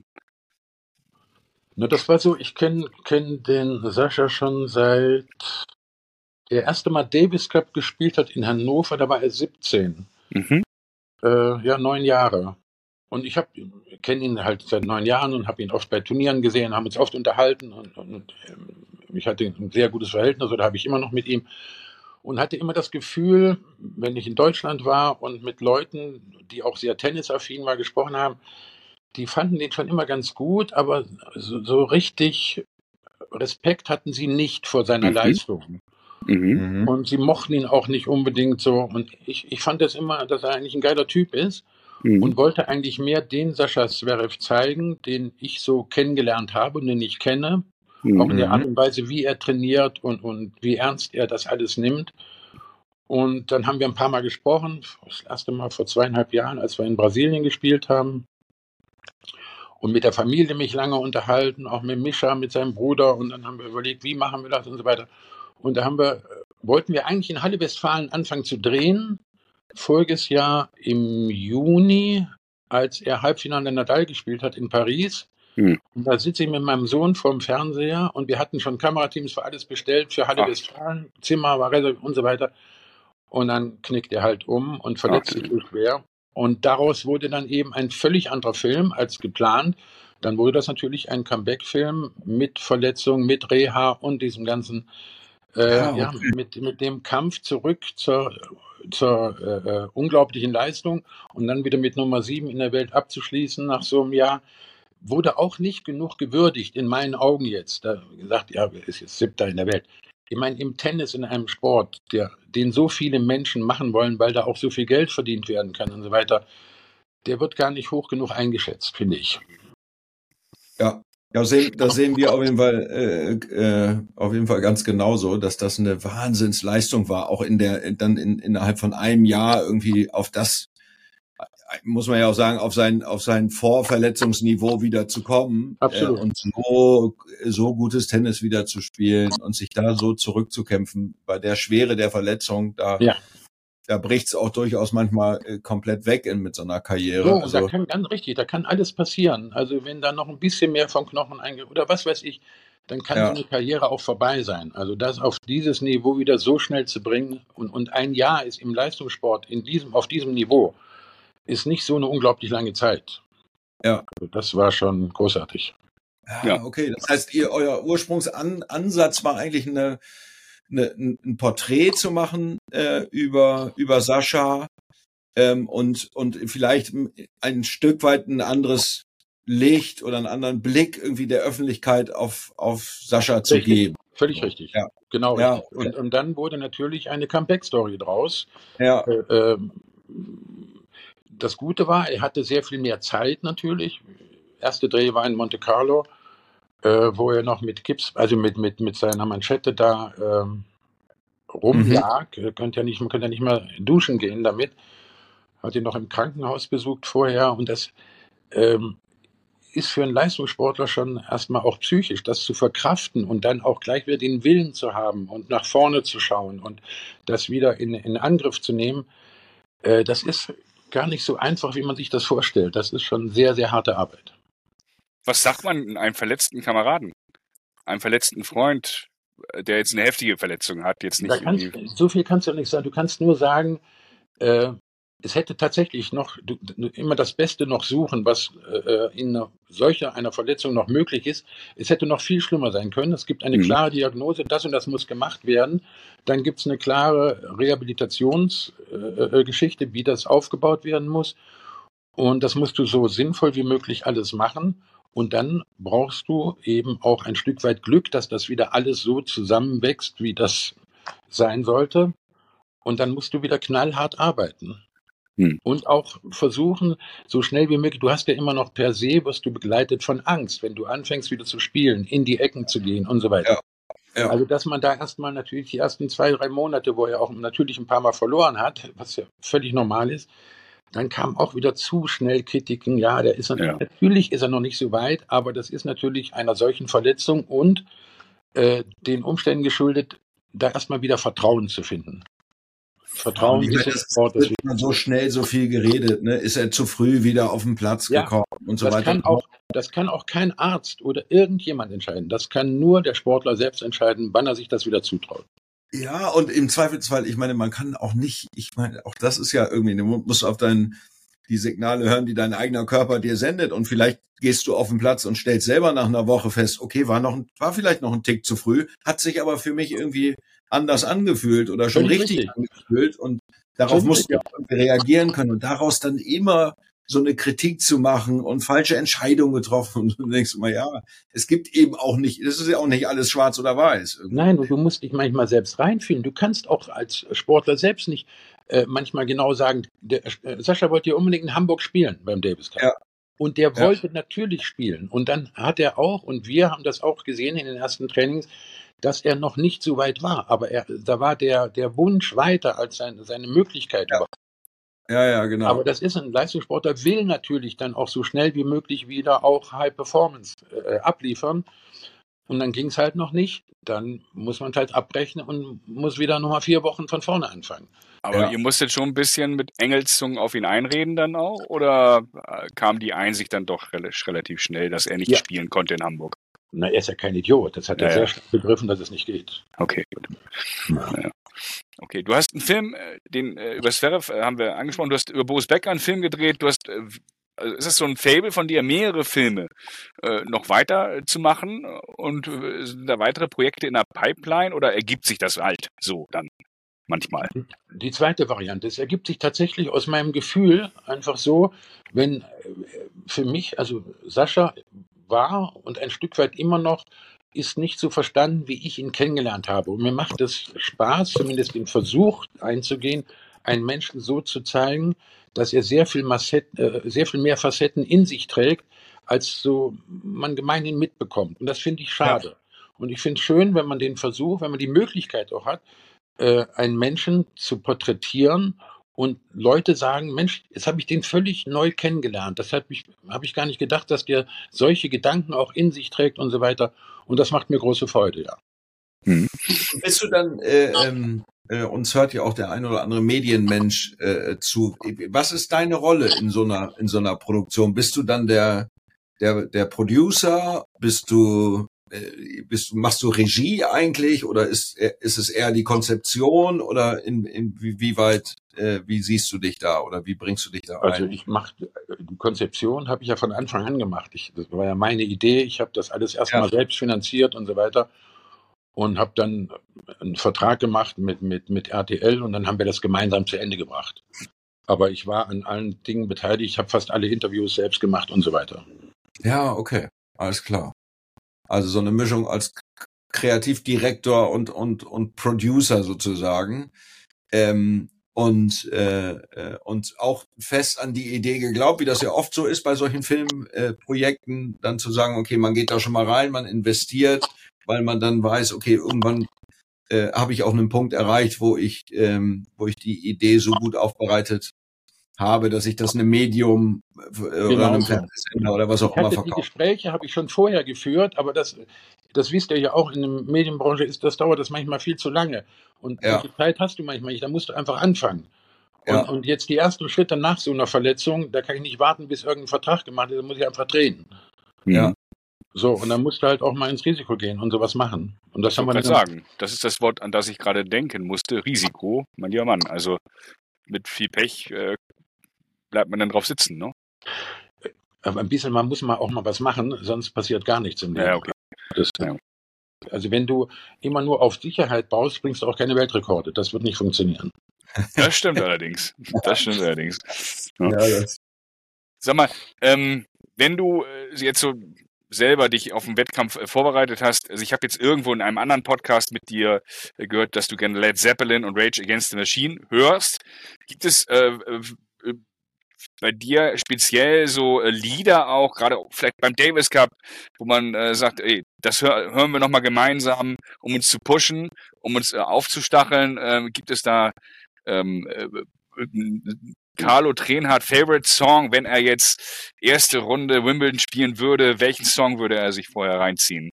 Speaker 3: Na, das war so, ich kenne kenn den Sascha schon seit der erste Mal Davis Cup gespielt hat in Hannover, da war er 17.
Speaker 2: mhm.
Speaker 3: Äh, ja, neun Jahre. Und ich kenne ihn halt seit neun Jahren und habe ihn oft bei Turnieren gesehen, haben uns oft unterhalten und, und ähm, ich hatte ein sehr gutes Verhältnis oder habe ich immer noch mit ihm und hatte immer das Gefühl, wenn ich in Deutschland war und mit Leuten, die auch sehr tennisaffin war, gesprochen haben, die fanden den schon immer ganz gut, aber so, so richtig Respekt hatten sie nicht vor seiner
Speaker 2: Mhm.
Speaker 3: Leistung.
Speaker 2: Mhm.
Speaker 4: Mhm.
Speaker 3: Und sie mochten ihn auch nicht unbedingt so. Und ich, ich fand das immer, dass er eigentlich ein geiler Typ ist
Speaker 2: Mhm.
Speaker 3: und wollte eigentlich mehr den Sascha Zverev zeigen, den ich so kennengelernt habe und den ich kenne. Auch in der
Speaker 4: Mhm.
Speaker 3: Art und Weise, wie er trainiert und, und wie ernst er das alles nimmt. Und dann haben wir ein paar Mal gesprochen, das erste Mal vor zweieinhalb Jahren, als wir in Brasilien gespielt haben. und mit der Familie mich lange unterhalten, auch mit Mischa, mit seinem Bruder. Und dann haben wir überlegt, wie machen wir das und so weiter. Und da haben wir, wollten wir eigentlich in Halle Westfalen anfangen zu drehen. Voriges Jahr im Juni, als er Halbfinale Nadal gespielt hat in Paris.
Speaker 2: Hm.
Speaker 3: Und da sitze ich mit meinem Sohn vorm Fernseher und wir hatten schon Kamerateams für alles bestellt, für Halle. Westfalen, Zimmer war reserviert und so weiter. Und dann knickt er halt um und verletzt sich so schwer. Und daraus wurde dann eben ein völlig anderer Film als geplant. Dann wurde das natürlich ein Comeback-Film mit Verletzung, mit Reha und diesem ganzen, äh,
Speaker 4: Ah,
Speaker 3: ja,
Speaker 4: okay.
Speaker 3: mit, mit dem Kampf zurück zur, zur äh, äh, unglaublichen Leistung und dann wieder mit Nummer sieben in der Welt abzuschließen nach so einem Jahr, wurde auch nicht genug gewürdigt, in meinen Augen jetzt. Da gesagt, ja, er ist jetzt siebter in der Welt. Ich meine, im Tennis, in einem Sport, der, den so viele Menschen machen wollen, weil da auch so viel Geld verdient werden kann und so weiter, der wird gar nicht hoch genug eingeschätzt, finde ich.
Speaker 4: Ja, ja sehen, das sehen wir auf jeden Fall, äh, äh, auf jeden Fall ganz genauso, dass das eine Wahnsinnsleistung war, auch in der, dann in, innerhalb von einem Jahr irgendwie auf das, muss man ja auch sagen, auf sein, auf sein Vorverletzungsniveau wieder zu kommen
Speaker 3: Absolut.
Speaker 4: Äh, und so, so gutes Tennis wieder zu spielen und sich da so zurückzukämpfen bei der Schwere der Verletzung, da,
Speaker 3: Ja.
Speaker 4: da bricht's auch durchaus manchmal äh, komplett weg in, mit so einer Karriere.
Speaker 3: Da
Speaker 4: also,
Speaker 3: kann ganz richtig, da kann alles passieren. Also wenn da noch ein bisschen mehr vom Knochen einge oder was weiß ich, dann kann
Speaker 4: Ja.
Speaker 3: so eine Karriere auch vorbei sein. Also das auf dieses Niveau wieder so schnell zu bringen und, und ein Jahr ist im Leistungssport in diesem, auf diesem Niveau ist nicht so eine unglaublich lange Zeit.
Speaker 4: Ja.
Speaker 3: Also das war schon großartig.
Speaker 4: Ja,
Speaker 2: Ja.
Speaker 4: okay. Das heißt, ihr, euer Ursprungsansatz war eigentlich eine, eine, ein ein Porträt zu machen äh, über, über Sascha ähm, und, und vielleicht ein Stück weit ein anderes Licht oder einen anderen Blick irgendwie der Öffentlichkeit auf, auf Sascha zu
Speaker 3: Richtig.
Speaker 4: geben.
Speaker 3: Völlig richtig.
Speaker 4: Ja.
Speaker 3: Genau
Speaker 4: Ja,
Speaker 3: richtig. Und, und dann wurde natürlich eine Comeback-Story draus.
Speaker 4: Ja,
Speaker 3: Äh, ähm, das Gute war, er hatte sehr viel mehr Zeit natürlich. Erste Dreh war in Monte Carlo, äh, wo er noch mit Gips, also mit, mit, mit seiner Manschette da ähm, rumlag. Er könnte ja nicht, man könnte ja nicht mal duschen gehen damit. Hat ihn noch im Krankenhaus besucht vorher und das ähm, ist für einen Leistungssportler schon erstmal auch psychisch, das zu verkraften und dann auch gleich wieder den Willen zu haben und nach vorne zu schauen und das wieder in, in Angriff zu nehmen. Äh, das ist gar nicht so einfach, wie man sich das vorstellt. Das ist schon sehr, sehr harte Arbeit.
Speaker 2: Was sagt man einem verletzten Kameraden? Einem verletzten Freund, äh, der jetzt eine heftige Verletzung hat, jetzt nicht
Speaker 3: kannst, so viel kannst du nicht sagen. Du kannst nur sagen, äh, es hätte tatsächlich noch du, immer das Beste noch suchen, was äh, in einer, solcher einer Verletzung noch möglich ist. Es hätte noch viel schlimmer sein können. Es gibt eine
Speaker 2: Mhm.
Speaker 3: klare Diagnose, das und das muss gemacht werden. Dann gibt es eine klare Rehabilitationsgeschichte, äh, Geschichte, wie das aufgebaut werden muss. Und das musst du so sinnvoll wie möglich alles machen. Und dann brauchst du eben auch ein Stück weit Glück, dass das wieder alles so zusammenwächst, wie das sein sollte. Und dann musst du wieder knallhart arbeiten.
Speaker 2: Hm.
Speaker 3: Und auch versuchen, so schnell wie möglich, du hast ja immer noch per se, wirst du begleitet von Angst, wenn du anfängst wieder zu spielen, in die Ecken zu gehen und so weiter.
Speaker 4: Ja.
Speaker 3: Also, dass man da erstmal natürlich die ersten zwei, drei Monate, wo er auch natürlich ein paar Mal verloren hat, was ja völlig normal ist, dann kam auch wieder zu schnell Kritiken. Ja, der ist
Speaker 2: Ja.
Speaker 3: natürlich ist er noch nicht so weit, aber das ist natürlich einer solchen Verletzung und äh, den Umständen geschuldet, da erstmal wieder Vertrauen zu finden. Vertrauen
Speaker 4: ich
Speaker 3: ist
Speaker 4: das
Speaker 3: das
Speaker 4: wird man so schnell so viel geredet, ne? Ist er zu früh wieder auf den Platz
Speaker 3: Ja,
Speaker 4: gekommen und so
Speaker 3: das
Speaker 4: weiter.
Speaker 3: kann auch, das kann auch kein Arzt oder irgendjemand entscheiden. Das kann nur der Sportler selbst entscheiden, wann er sich das wieder zutraut.
Speaker 4: Ja, und im Zweifelsfall, ich meine, man kann auch nicht, ich meine, auch das ist ja irgendwie, du musst auf deinen, die Signale hören, die dein eigener Körper dir sendet und vielleicht gehst du auf den Platz und stellst selber nach einer Woche fest, okay, war noch, ein, war vielleicht noch ein Tick zu früh, hat sich aber für mich irgendwie anders angefühlt oder schon richtig,
Speaker 3: richtig.
Speaker 4: angefühlt und darauf
Speaker 3: Völlig
Speaker 4: musst du ja auch irgendwie reagieren können und daraus dann immer so eine Kritik zu machen und falsche Entscheidungen getroffen und du denkst immer, ja, es gibt eben auch nicht, es ist ja auch nicht alles schwarz oder weiß. irgendwie.
Speaker 3: Nein, du musst dich manchmal selbst reinfühlen. Du kannst auch als Sportler selbst nicht äh, manchmal genau sagen, der, äh, Sascha wollte ja unbedingt in Hamburg spielen beim Davis Cup.
Speaker 4: Ja.
Speaker 3: Und der
Speaker 4: Ja.
Speaker 3: wollte natürlich spielen. Und dann hat er auch, und wir haben das auch gesehen in den ersten Trainings, dass er noch nicht so weit war. Aber er, da war der, der Wunsch weiter als sein, seine Möglichkeit
Speaker 4: Ja. Ja, ja, genau.
Speaker 3: Aber das ist ein Leistungssportler, will natürlich dann auch so schnell wie möglich wieder auch High Performance äh, abliefern. Und dann ging es halt noch nicht. Dann muss man halt abbrechen und muss wieder nochmal vier Wochen von vorne anfangen.
Speaker 2: Aber
Speaker 4: Ja.
Speaker 2: ihr musstet schon ein bisschen mit Engelszungen auf ihn einreden dann auch? Oder äh, kam die Einsicht dann doch rel relativ schnell, dass er nicht
Speaker 3: Ja.
Speaker 2: spielen konnte in Hamburg?
Speaker 3: Na, er ist ja kein Idiot. Das hat er
Speaker 2: Ja,
Speaker 3: sehr
Speaker 2: ja.
Speaker 3: schnell begriffen, dass es nicht geht.
Speaker 2: Okay, gut.
Speaker 3: Ja.
Speaker 2: Okay, du hast einen Film, äh, den äh, über Zverev äh, haben wir angesprochen, du hast über Boris Becker einen Film gedreht, du hast, also ist es so ein Fable von dir, mehrere Filme äh, noch weiter zu machen und äh, sind da weitere Projekte in der Pipeline oder ergibt sich das halt so dann manchmal?
Speaker 3: Die zweite Variante, es ergibt sich tatsächlich aus meinem Gefühl einfach so, wenn für mich, also Sascha war und ein Stück weit immer noch, ist nicht so verstanden, wie ich ihn kennengelernt habe. Und mir macht es Spaß, zumindest den Versuch einzugehen, einen Menschen so zu zeigen, dass er sehr viel, Massetten, äh, sehr viel mehr Facetten in sich trägt, als so man gemeinhin mitbekommt. Und das finde ich schade. Und ich finde es schön, wenn man den Versuch, wenn man die Möglichkeit auch hat, äh, einen Menschen zu porträtieren und Leute sagen, Mensch, jetzt habe ich den völlig neu kennengelernt. Das habe ich, hab ich gar nicht gedacht, dass der solche Gedanken auch in sich trägt und so weiter. Und das macht mir große Freude, ja.
Speaker 4: Bist du dann, äh, ähm, äh, uns hört ja auch der ein oder andere Medienmensch äh, zu. Was ist deine Rolle in so einer, in so einer Produktion? Bist du dann der, der, der Producer? Bist du, bist du, machst du Regie eigentlich oder ist, äh, ist es eher die Konzeption oder in, in wie, wie weit, äh, wie siehst du dich da oder wie bringst du dich da
Speaker 3: Also
Speaker 4: ein?
Speaker 3: ich mache die Konzeption habe ich ja von Anfang an gemacht. Ich, das war ja meine Idee. Ich habe das alles erstmal
Speaker 4: Ja.
Speaker 3: selbst finanziert und so weiter und habe dann einen Vertrag gemacht mit, mit, mit RTL und dann haben wir das gemeinsam zu Ende gebracht. Aber ich war an allen Dingen beteiligt. Ich habe fast alle Interviews selbst gemacht und so weiter.
Speaker 4: Ja, okay, alles klar. Also so eine Mischung als Kreativdirektor und und und Producer sozusagen. Ähm, und äh, äh, und auch fest an die Idee geglaubt, wie das ja oft so ist bei solchen Filmprojekten, äh, dann zu sagen, okay, man geht da schon mal rein, man investiert, weil man dann weiß, okay, irgendwann äh, habe ich auch einen Punkt erreicht, wo ich ähm, wo ich die Idee so gut aufbereitet habe, dass ich das einem Medium äh, oder
Speaker 3: Genau
Speaker 4: einem
Speaker 3: so.
Speaker 4: Fernsehsender oder was auch
Speaker 3: Ich
Speaker 4: immer
Speaker 3: hatte die
Speaker 4: verkaufe.
Speaker 3: Gespräche habe ich schon vorher geführt, aber das, das wisst ihr ja auch in der Medienbranche ist, das dauert das manchmal viel zu lange. Und
Speaker 4: Ja.
Speaker 3: solche Zeit hast du manchmal nicht. Da musst du einfach anfangen. Und,
Speaker 4: Ja.
Speaker 3: und jetzt die ersten Schritte nach so einer Verletzung, da kann ich nicht warten, bis irgendein Vertrag gemacht ist, da muss ich einfach drehen.
Speaker 4: Ja.
Speaker 3: So, und dann musst du halt auch mal ins Risiko gehen und sowas machen. Und das
Speaker 2: Ich
Speaker 3: haben wir
Speaker 2: wollte
Speaker 3: dann
Speaker 2: gerade sagen, das ist das Wort, an das ich gerade denken musste. Risiko, mein lieber Mann. Also mit viel Pech äh, bleibt man dann drauf sitzen, ne?
Speaker 3: Aber ein bisschen, man muss mal auch mal was machen, sonst passiert gar nichts im Leben.
Speaker 2: Ja, okay.
Speaker 3: Das,
Speaker 2: Ja.
Speaker 3: Also wenn du immer nur auf Sicherheit baust, bringst du auch keine Weltrekorde. Das wird nicht funktionieren.
Speaker 2: Das stimmt allerdings. Das stimmt allerdings. Ja.
Speaker 4: das.
Speaker 2: Sag mal, ähm, wenn du äh, jetzt so selber dich auf den Wettkampf äh, vorbereitet hast, also ich habe jetzt irgendwo in einem anderen Podcast mit dir äh, gehört, dass du gerne Led Zeppelin und Rage Against the Machine hörst. Gibt es äh, bei dir speziell so äh, Lieder auch, gerade vielleicht beim Davis Cup, wo man äh, sagt, ey, das hör, hören wir nochmal gemeinsam, um uns zu pushen, um uns äh, aufzustacheln. Ähm, gibt es da ähm, äh, äh, Carlo Trenhardt Favorite Song, wenn er jetzt erste Runde Wimbledon spielen würde, welchen Song würde er sich vorher reinziehen?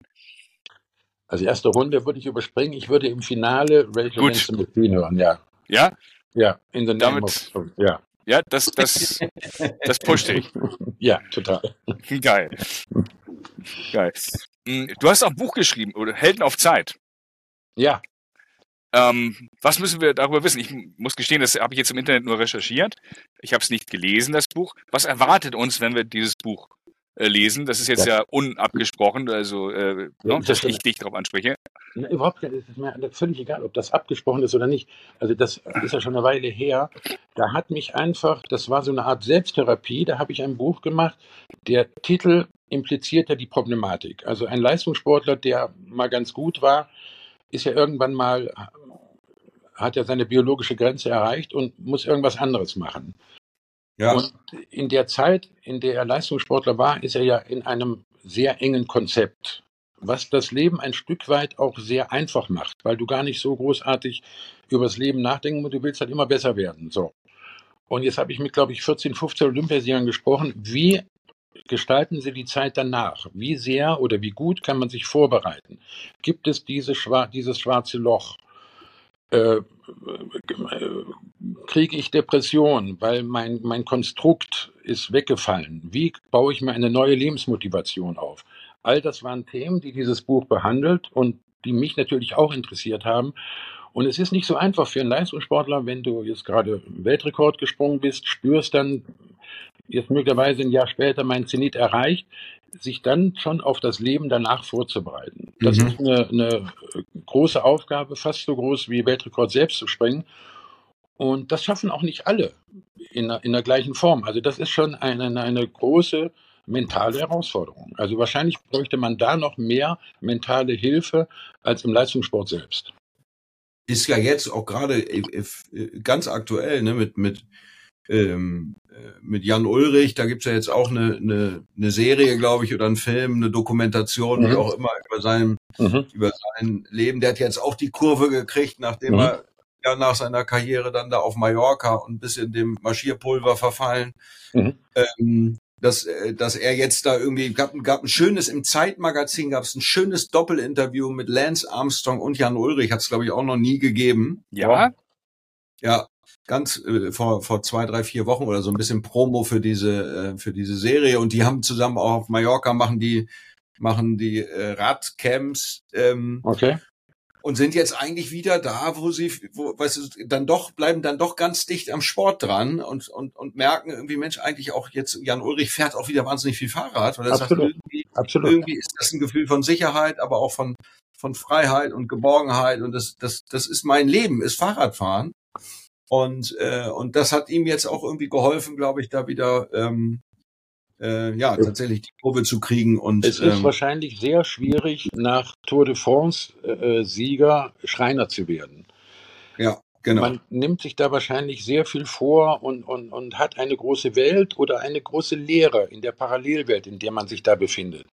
Speaker 3: Also erste Runde würde ich überspringen. Ich würde im Finale Rage
Speaker 2: Gut.
Speaker 3: The Machine hören, ja.
Speaker 2: Ja,
Speaker 3: Ja, in the name
Speaker 2: Damit-
Speaker 3: of, ja.
Speaker 2: Ja, das, das, das pusht dich.
Speaker 3: Ja, total.
Speaker 2: Geil. Geil. Mm, Du hast auch ein Buch geschrieben, oder Helden auf Zeit.
Speaker 3: Ja,
Speaker 2: Ähm, was müssen wir darüber wissen? Ich muss gestehen, das habe ich jetzt im Internet nur recherchiert. Ich habe es nicht gelesen, das Buch. Was erwartet uns, wenn wir dieses Buch äh, lesen? Das ist jetzt ja, unabgesprochen, also äh,
Speaker 3: Ja,
Speaker 2: ne,
Speaker 3: das
Speaker 2: dass
Speaker 3: stimmt.
Speaker 2: ich dich darauf anspreche.
Speaker 3: Na, überhaupt nicht. Es ist mir völlig egal, ob das abgesprochen ist oder nicht. Also das ist ja schon eine Weile her. Da hat mich einfach, das war so eine Art Selbsttherapie, da habe ich ein Buch gemacht. Der Titel impliziert ja die Problematik. Also ein Leistungssportler, der mal ganz gut war, ist ja irgendwann mal, hat ja seine biologische Grenze erreicht und muss irgendwas anderes machen.
Speaker 4: Ja,
Speaker 3: Und in der Zeit, in der er Leistungssportler war, ist er ja in einem sehr engen Konzept, was das Leben ein Stück weit auch sehr einfach macht, weil du gar nicht so großartig übers Leben nachdenken musst, du willst halt immer besser werden. So. Und jetzt habe ich mit, glaube ich, 14, 15 Olympiasiegern gesprochen. Wie gestalten Sie die Zeit danach? Wie sehr oder wie gut kann man sich vorbereiten? Gibt es diese Schwa dieses schwarze Loch? Äh, kriege ich Depression, weil mein, mein Konstrukt ist weggefallen? Wie baue ich mir eine neue Lebensmotivation auf? All das waren Themen, die dieses Buch behandelt und die mich natürlich auch interessiert haben. Und es ist nicht so einfach für einen Leistungssportler, wenn du jetzt gerade Weltrekord gesprungen bist, spürst dann jetzt möglicherweise ein Jahr später mein Zenit erreicht, sich dann schon auf das Leben danach vorzubereiten. Das
Speaker 4: Mhm.
Speaker 3: ist eine, eine große Aufgabe, fast so groß wie Weltrekord selbst zu springen. Und das schaffen auch nicht alle in der, in der gleichen Form. Also das ist schon eine, eine große mentale Herausforderung. Also wahrscheinlich bräuchte man da noch mehr mentale Hilfe als im Leistungssport selbst.
Speaker 4: ist ja jetzt auch gerade äh, äh, ganz aktuell, ne, mit, mit, ähm, äh, mit Jan Ulrich, da gibt's ja jetzt auch eine, eine, eine Serie, glaube ich, oder einen Film, eine Dokumentation, wie
Speaker 3: Mhm.
Speaker 4: auch immer, über sein,
Speaker 3: Mhm.
Speaker 4: über sein Leben. Der hat jetzt auch die Kurve gekriegt, nachdem
Speaker 3: Mhm.
Speaker 4: er ja nach seiner Karriere dann da auf Mallorca und bis in dem Marschierpulver verfallen.
Speaker 3: Mhm.
Speaker 4: Ähm, dass, äh, dass er jetzt da irgendwie gab, gab ein schönes im Zeitmagazin gab es ein schönes Doppelinterview mit Lance Armstrong und Jan Ulrich hat es glaube ich auch noch nie gegeben.
Speaker 2: Ja,
Speaker 4: ja ganz äh, vor vor zwei drei vier Wochen oder so ein bisschen Promo für diese äh, für diese Serie. Und die haben zusammen auch auf Mallorca machen die machen die äh, Radcamps ähm,
Speaker 3: Okay.
Speaker 4: Und sind jetzt eigentlich wieder da, wo sie, wo, weißt du, dann doch, bleiben dann doch ganz dicht am Sport dran und, und, und merken irgendwie, Mensch, eigentlich auch jetzt, Jan Ulrich fährt auch wieder wahnsinnig viel Fahrrad, weil er sagt,
Speaker 3: Absolut.
Speaker 4: irgendwie,
Speaker 3: Absolut.
Speaker 4: irgendwie ist das ein Gefühl von Sicherheit, aber auch von, von Freiheit und Geborgenheit und das, das, das ist mein Leben, ist Fahrradfahren. Und, äh, und das hat ihm jetzt auch irgendwie geholfen, glaube ich, da wieder, ähm, äh, ja, tatsächlich die Kurve zu kriegen und,
Speaker 3: Es ist
Speaker 4: ähm,
Speaker 3: wahrscheinlich sehr schwierig, nach Tour de France-Sieger Schreiner zu werden.
Speaker 4: ja, genau.
Speaker 3: Man nimmt sich da wahrscheinlich sehr viel vor und, und, und hat eine große Welt oder eine große Lehre in der Parallelwelt, in der man sich da befindet.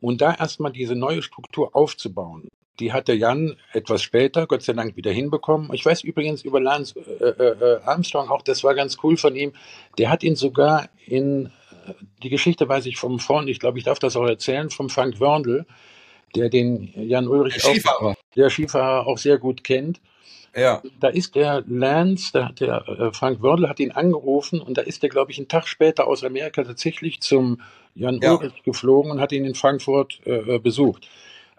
Speaker 3: Und da erstmal diese neue Struktur aufzubauen, die hat der Jan etwas später, Gott sei Dank, wieder hinbekommen. Ich weiß übrigens über Lance äh, äh, Armstrong auch, das war ganz cool von ihm. Der hat ihn sogar in, äh, die Geschichte weiß ich vom vorn, ich glaube, ich darf das auch erzählen, vom Frank Wörndl, der den Jan Ulrich
Speaker 4: Der Skifahrer.
Speaker 3: auch, der Skifahrer auch sehr gut kennt
Speaker 4: ja,
Speaker 3: da ist der Lance, hat der äh, Frank Wördl hat ihn angerufen und da ist der, glaube ich, einen Tag später aus Amerika tatsächlich zum Jan
Speaker 4: Ja.
Speaker 3: Ulrich geflogen und hat ihn in Frankfurt äh, äh, besucht.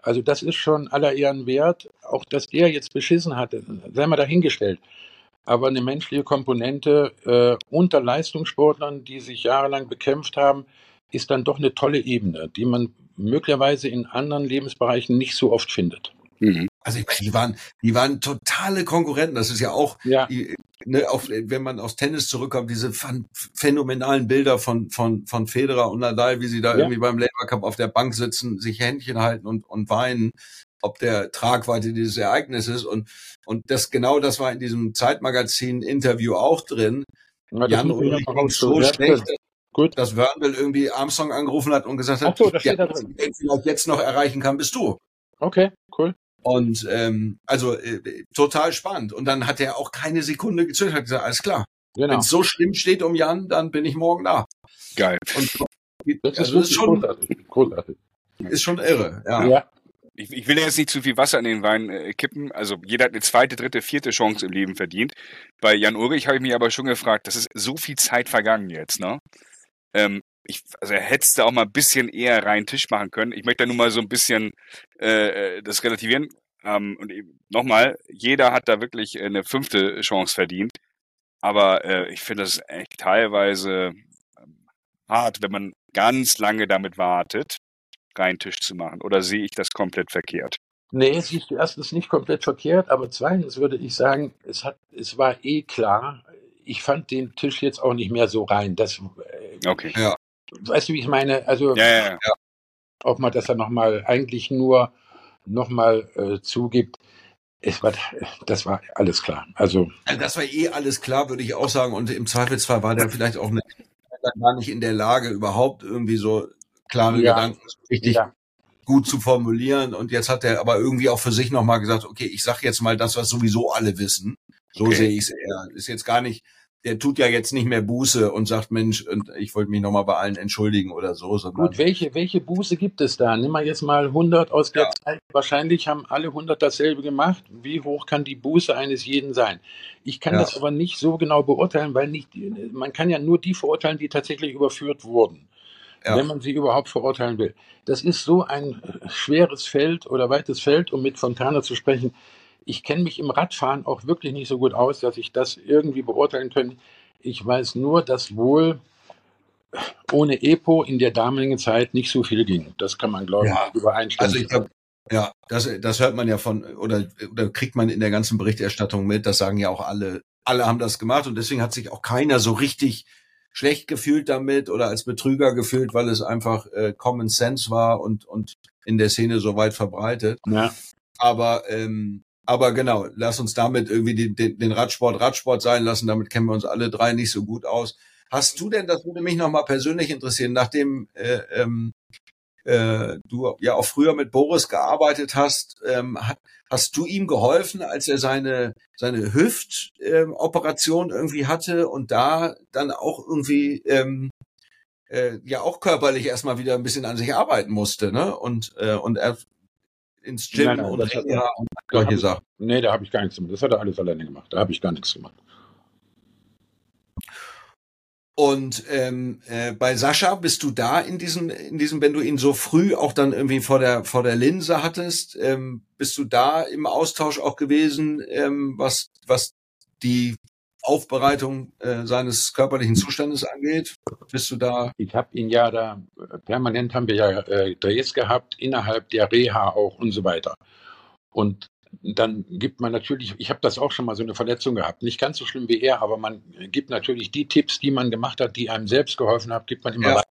Speaker 3: Also das ist schon aller Ehren wert. Auch dass der jetzt beschissen hatte, sei mal dahingestellt. Aber eine menschliche Komponente äh, unter Leistungssportlern, die sich jahrelang bekämpft haben, ist dann doch eine tolle Ebene, die man möglicherweise in anderen Lebensbereichen nicht so oft findet.
Speaker 2: Mhm.
Speaker 4: Also ich meine, die waren, die waren totale Konkurrenten. Das ist ja auch,
Speaker 3: Ja,
Speaker 4: die, ne, auch wenn man aus Tennis zurückkommt, diese phänomenalen Bilder von von von Federer und Nadal, wie sie da
Speaker 3: Ja.
Speaker 4: irgendwie beim Labour Cup auf der Bank sitzen, sich Händchen halten und und weinen, ob der Tragweite dieses Ereignisses und und das genau das war in diesem Zeitmagazin Interview auch drin.
Speaker 3: Ja, das
Speaker 4: Jan
Speaker 3: ich
Speaker 4: Ulrich ging so schlecht,
Speaker 3: Gut.
Speaker 4: dass Wörnbel irgendwie Armstrong angerufen hat und gesagt hat,
Speaker 3: Ach so, das
Speaker 4: ja,
Speaker 3: steht da drin.
Speaker 4: wen vielleicht jetzt noch erreichen kann, bist du.
Speaker 3: Okay, cool.
Speaker 4: Und ähm, also äh, total spannend. Und dann hat er auch keine Sekunde gezögert, hat gesagt, alles klar. Wenn
Speaker 3: Genau.
Speaker 4: es so schlimm steht um Jan, dann bin ich morgen da.
Speaker 2: Geil.
Speaker 4: Und
Speaker 3: Das ist,
Speaker 4: also das ist
Speaker 3: wirklich
Speaker 4: schon,
Speaker 3: großartig. großartig.
Speaker 4: ist schon irre. Ja.
Speaker 3: Ja.
Speaker 2: Ich, ich will jetzt nicht zu viel Wasser in den Wein äh, kippen. Also jeder hat eine zweite, dritte, vierte Chance im Leben verdient. Bei Jan Ulrich habe ich mich aber schon gefragt, das ist so viel Zeit vergangen jetzt, ne? Ähm, ich, also er hätte da auch mal ein bisschen eher reinen Tisch machen können. Ich möchte da nur mal so ein bisschen äh, äh, das relativieren. Ähm, und nochmal, jeder hat da wirklich eine fünfte Chance verdient. Aber äh, ich finde das echt teilweise ähm, hart, wenn man ganz lange damit wartet, reinen Tisch zu machen. Oder sehe ich das komplett verkehrt?
Speaker 3: Nee, siehst du erstens nicht komplett verkehrt, aber zweitens würde ich sagen, es hat, es war eh klar. Ich fand den Tisch jetzt auch nicht mehr so rein. Das, äh,
Speaker 2: Okay.
Speaker 3: weißt du, wie ich meine? Also,
Speaker 2: Ja, ja, ja.
Speaker 3: auch mal, dass er nochmal eigentlich nur nochmal äh, zugibt, es war, das war alles klar. Also,
Speaker 4: Also das war eh alles klar, würde ich auch sagen. Und im Zweifelsfall war der vielleicht auch eine, dann gar nicht in der Lage, überhaupt irgendwie so klare
Speaker 3: Ja.
Speaker 4: Gedanken richtig
Speaker 3: ja,
Speaker 4: gut zu formulieren. Und jetzt hat er aber irgendwie auch für sich nochmal gesagt, okay, ich sag jetzt mal das, was sowieso alle wissen. So
Speaker 2: Okay.
Speaker 4: sehe ich es eher. Ist jetzt gar nicht, der tut ja jetzt nicht mehr Buße und sagt, Mensch, und ich wollte mich nochmal bei allen entschuldigen oder so, sondern.
Speaker 3: Gut, welche, welche Buße gibt es da? Nimm mal jetzt mal 100 aus der
Speaker 4: Ja.
Speaker 3: Zeit. Wahrscheinlich haben alle 100 dasselbe gemacht. Wie hoch kann die Buße eines jeden sein? Ich kann
Speaker 4: Ja.
Speaker 3: das aber nicht so genau beurteilen, weil nicht, man kann ja nur die verurteilen, die tatsächlich überführt wurden.
Speaker 4: Ja.
Speaker 3: Wenn man sie überhaupt verurteilen will. Das ist so ein schweres Feld oder weites Feld, um mit Fontana zu sprechen. Ich kenne mich im Radfahren auch wirklich nicht so gut aus, dass ich das irgendwie beurteilen könnte. Ich weiß nur, dass wohl ohne Epo in der damaligen Zeit nicht so viel ging. Das kann man, glaube ich,
Speaker 4: Ja.
Speaker 3: übereinstimmen.
Speaker 4: Also ich glaube, ja, das, das hört man ja von, oder, oder kriegt man in der ganzen Berichterstattung mit, das sagen ja auch alle, alle haben das gemacht und deswegen hat sich auch keiner so richtig schlecht gefühlt damit oder als Betrüger gefühlt, weil es einfach äh, Common Sense war und, und in der Szene so weit verbreitet.
Speaker 3: ja.
Speaker 4: Aber, ähm, aber genau, lass uns damit irgendwie den, den, den Radsport Radsport sein lassen, damit kennen wir uns alle drei nicht so gut aus. Hast du denn, das würde mich nochmal persönlich interessieren, nachdem äh, ähm, äh, du ja auch früher mit Boris gearbeitet hast, ähm, hat, hast du ihm geholfen, als er seine, seine Hüftoperation ähm, irgendwie hatte und da dann auch irgendwie ähm, äh, ja auch körperlich erstmal wieder ein bisschen an sich arbeiten musste, ne? Und, äh, und er ins Gym
Speaker 3: Nein, nein,
Speaker 4: und
Speaker 3: hat-
Speaker 4: und solche Sachen.
Speaker 3: Nee, da habe ich gar nichts gemacht. Das hat er alles alleine gemacht. Da habe ich gar nichts gemacht.
Speaker 4: Und ähm, äh, bei Sascha bist du da in diesem, in diesem, wenn du ihn so früh auch dann irgendwie vor der vor der Linse hattest, ähm, bist du da im Austausch auch gewesen, ähm, was was die Aufbereitung äh, seines körperlichen Zustandes angeht? Bist du da?
Speaker 3: Ich habe ihn ja da, äh, permanent haben wir ja äh, Drehs gehabt, innerhalb der Reha auch und so weiter. Und dann gibt man natürlich, ich habe das auch schon mal so eine Verletzung gehabt, nicht ganz so schlimm wie er, aber man gibt natürlich die Tipps, die man gemacht hat, die einem selbst geholfen haben, gibt man immer
Speaker 4: Ja.
Speaker 3: weiter.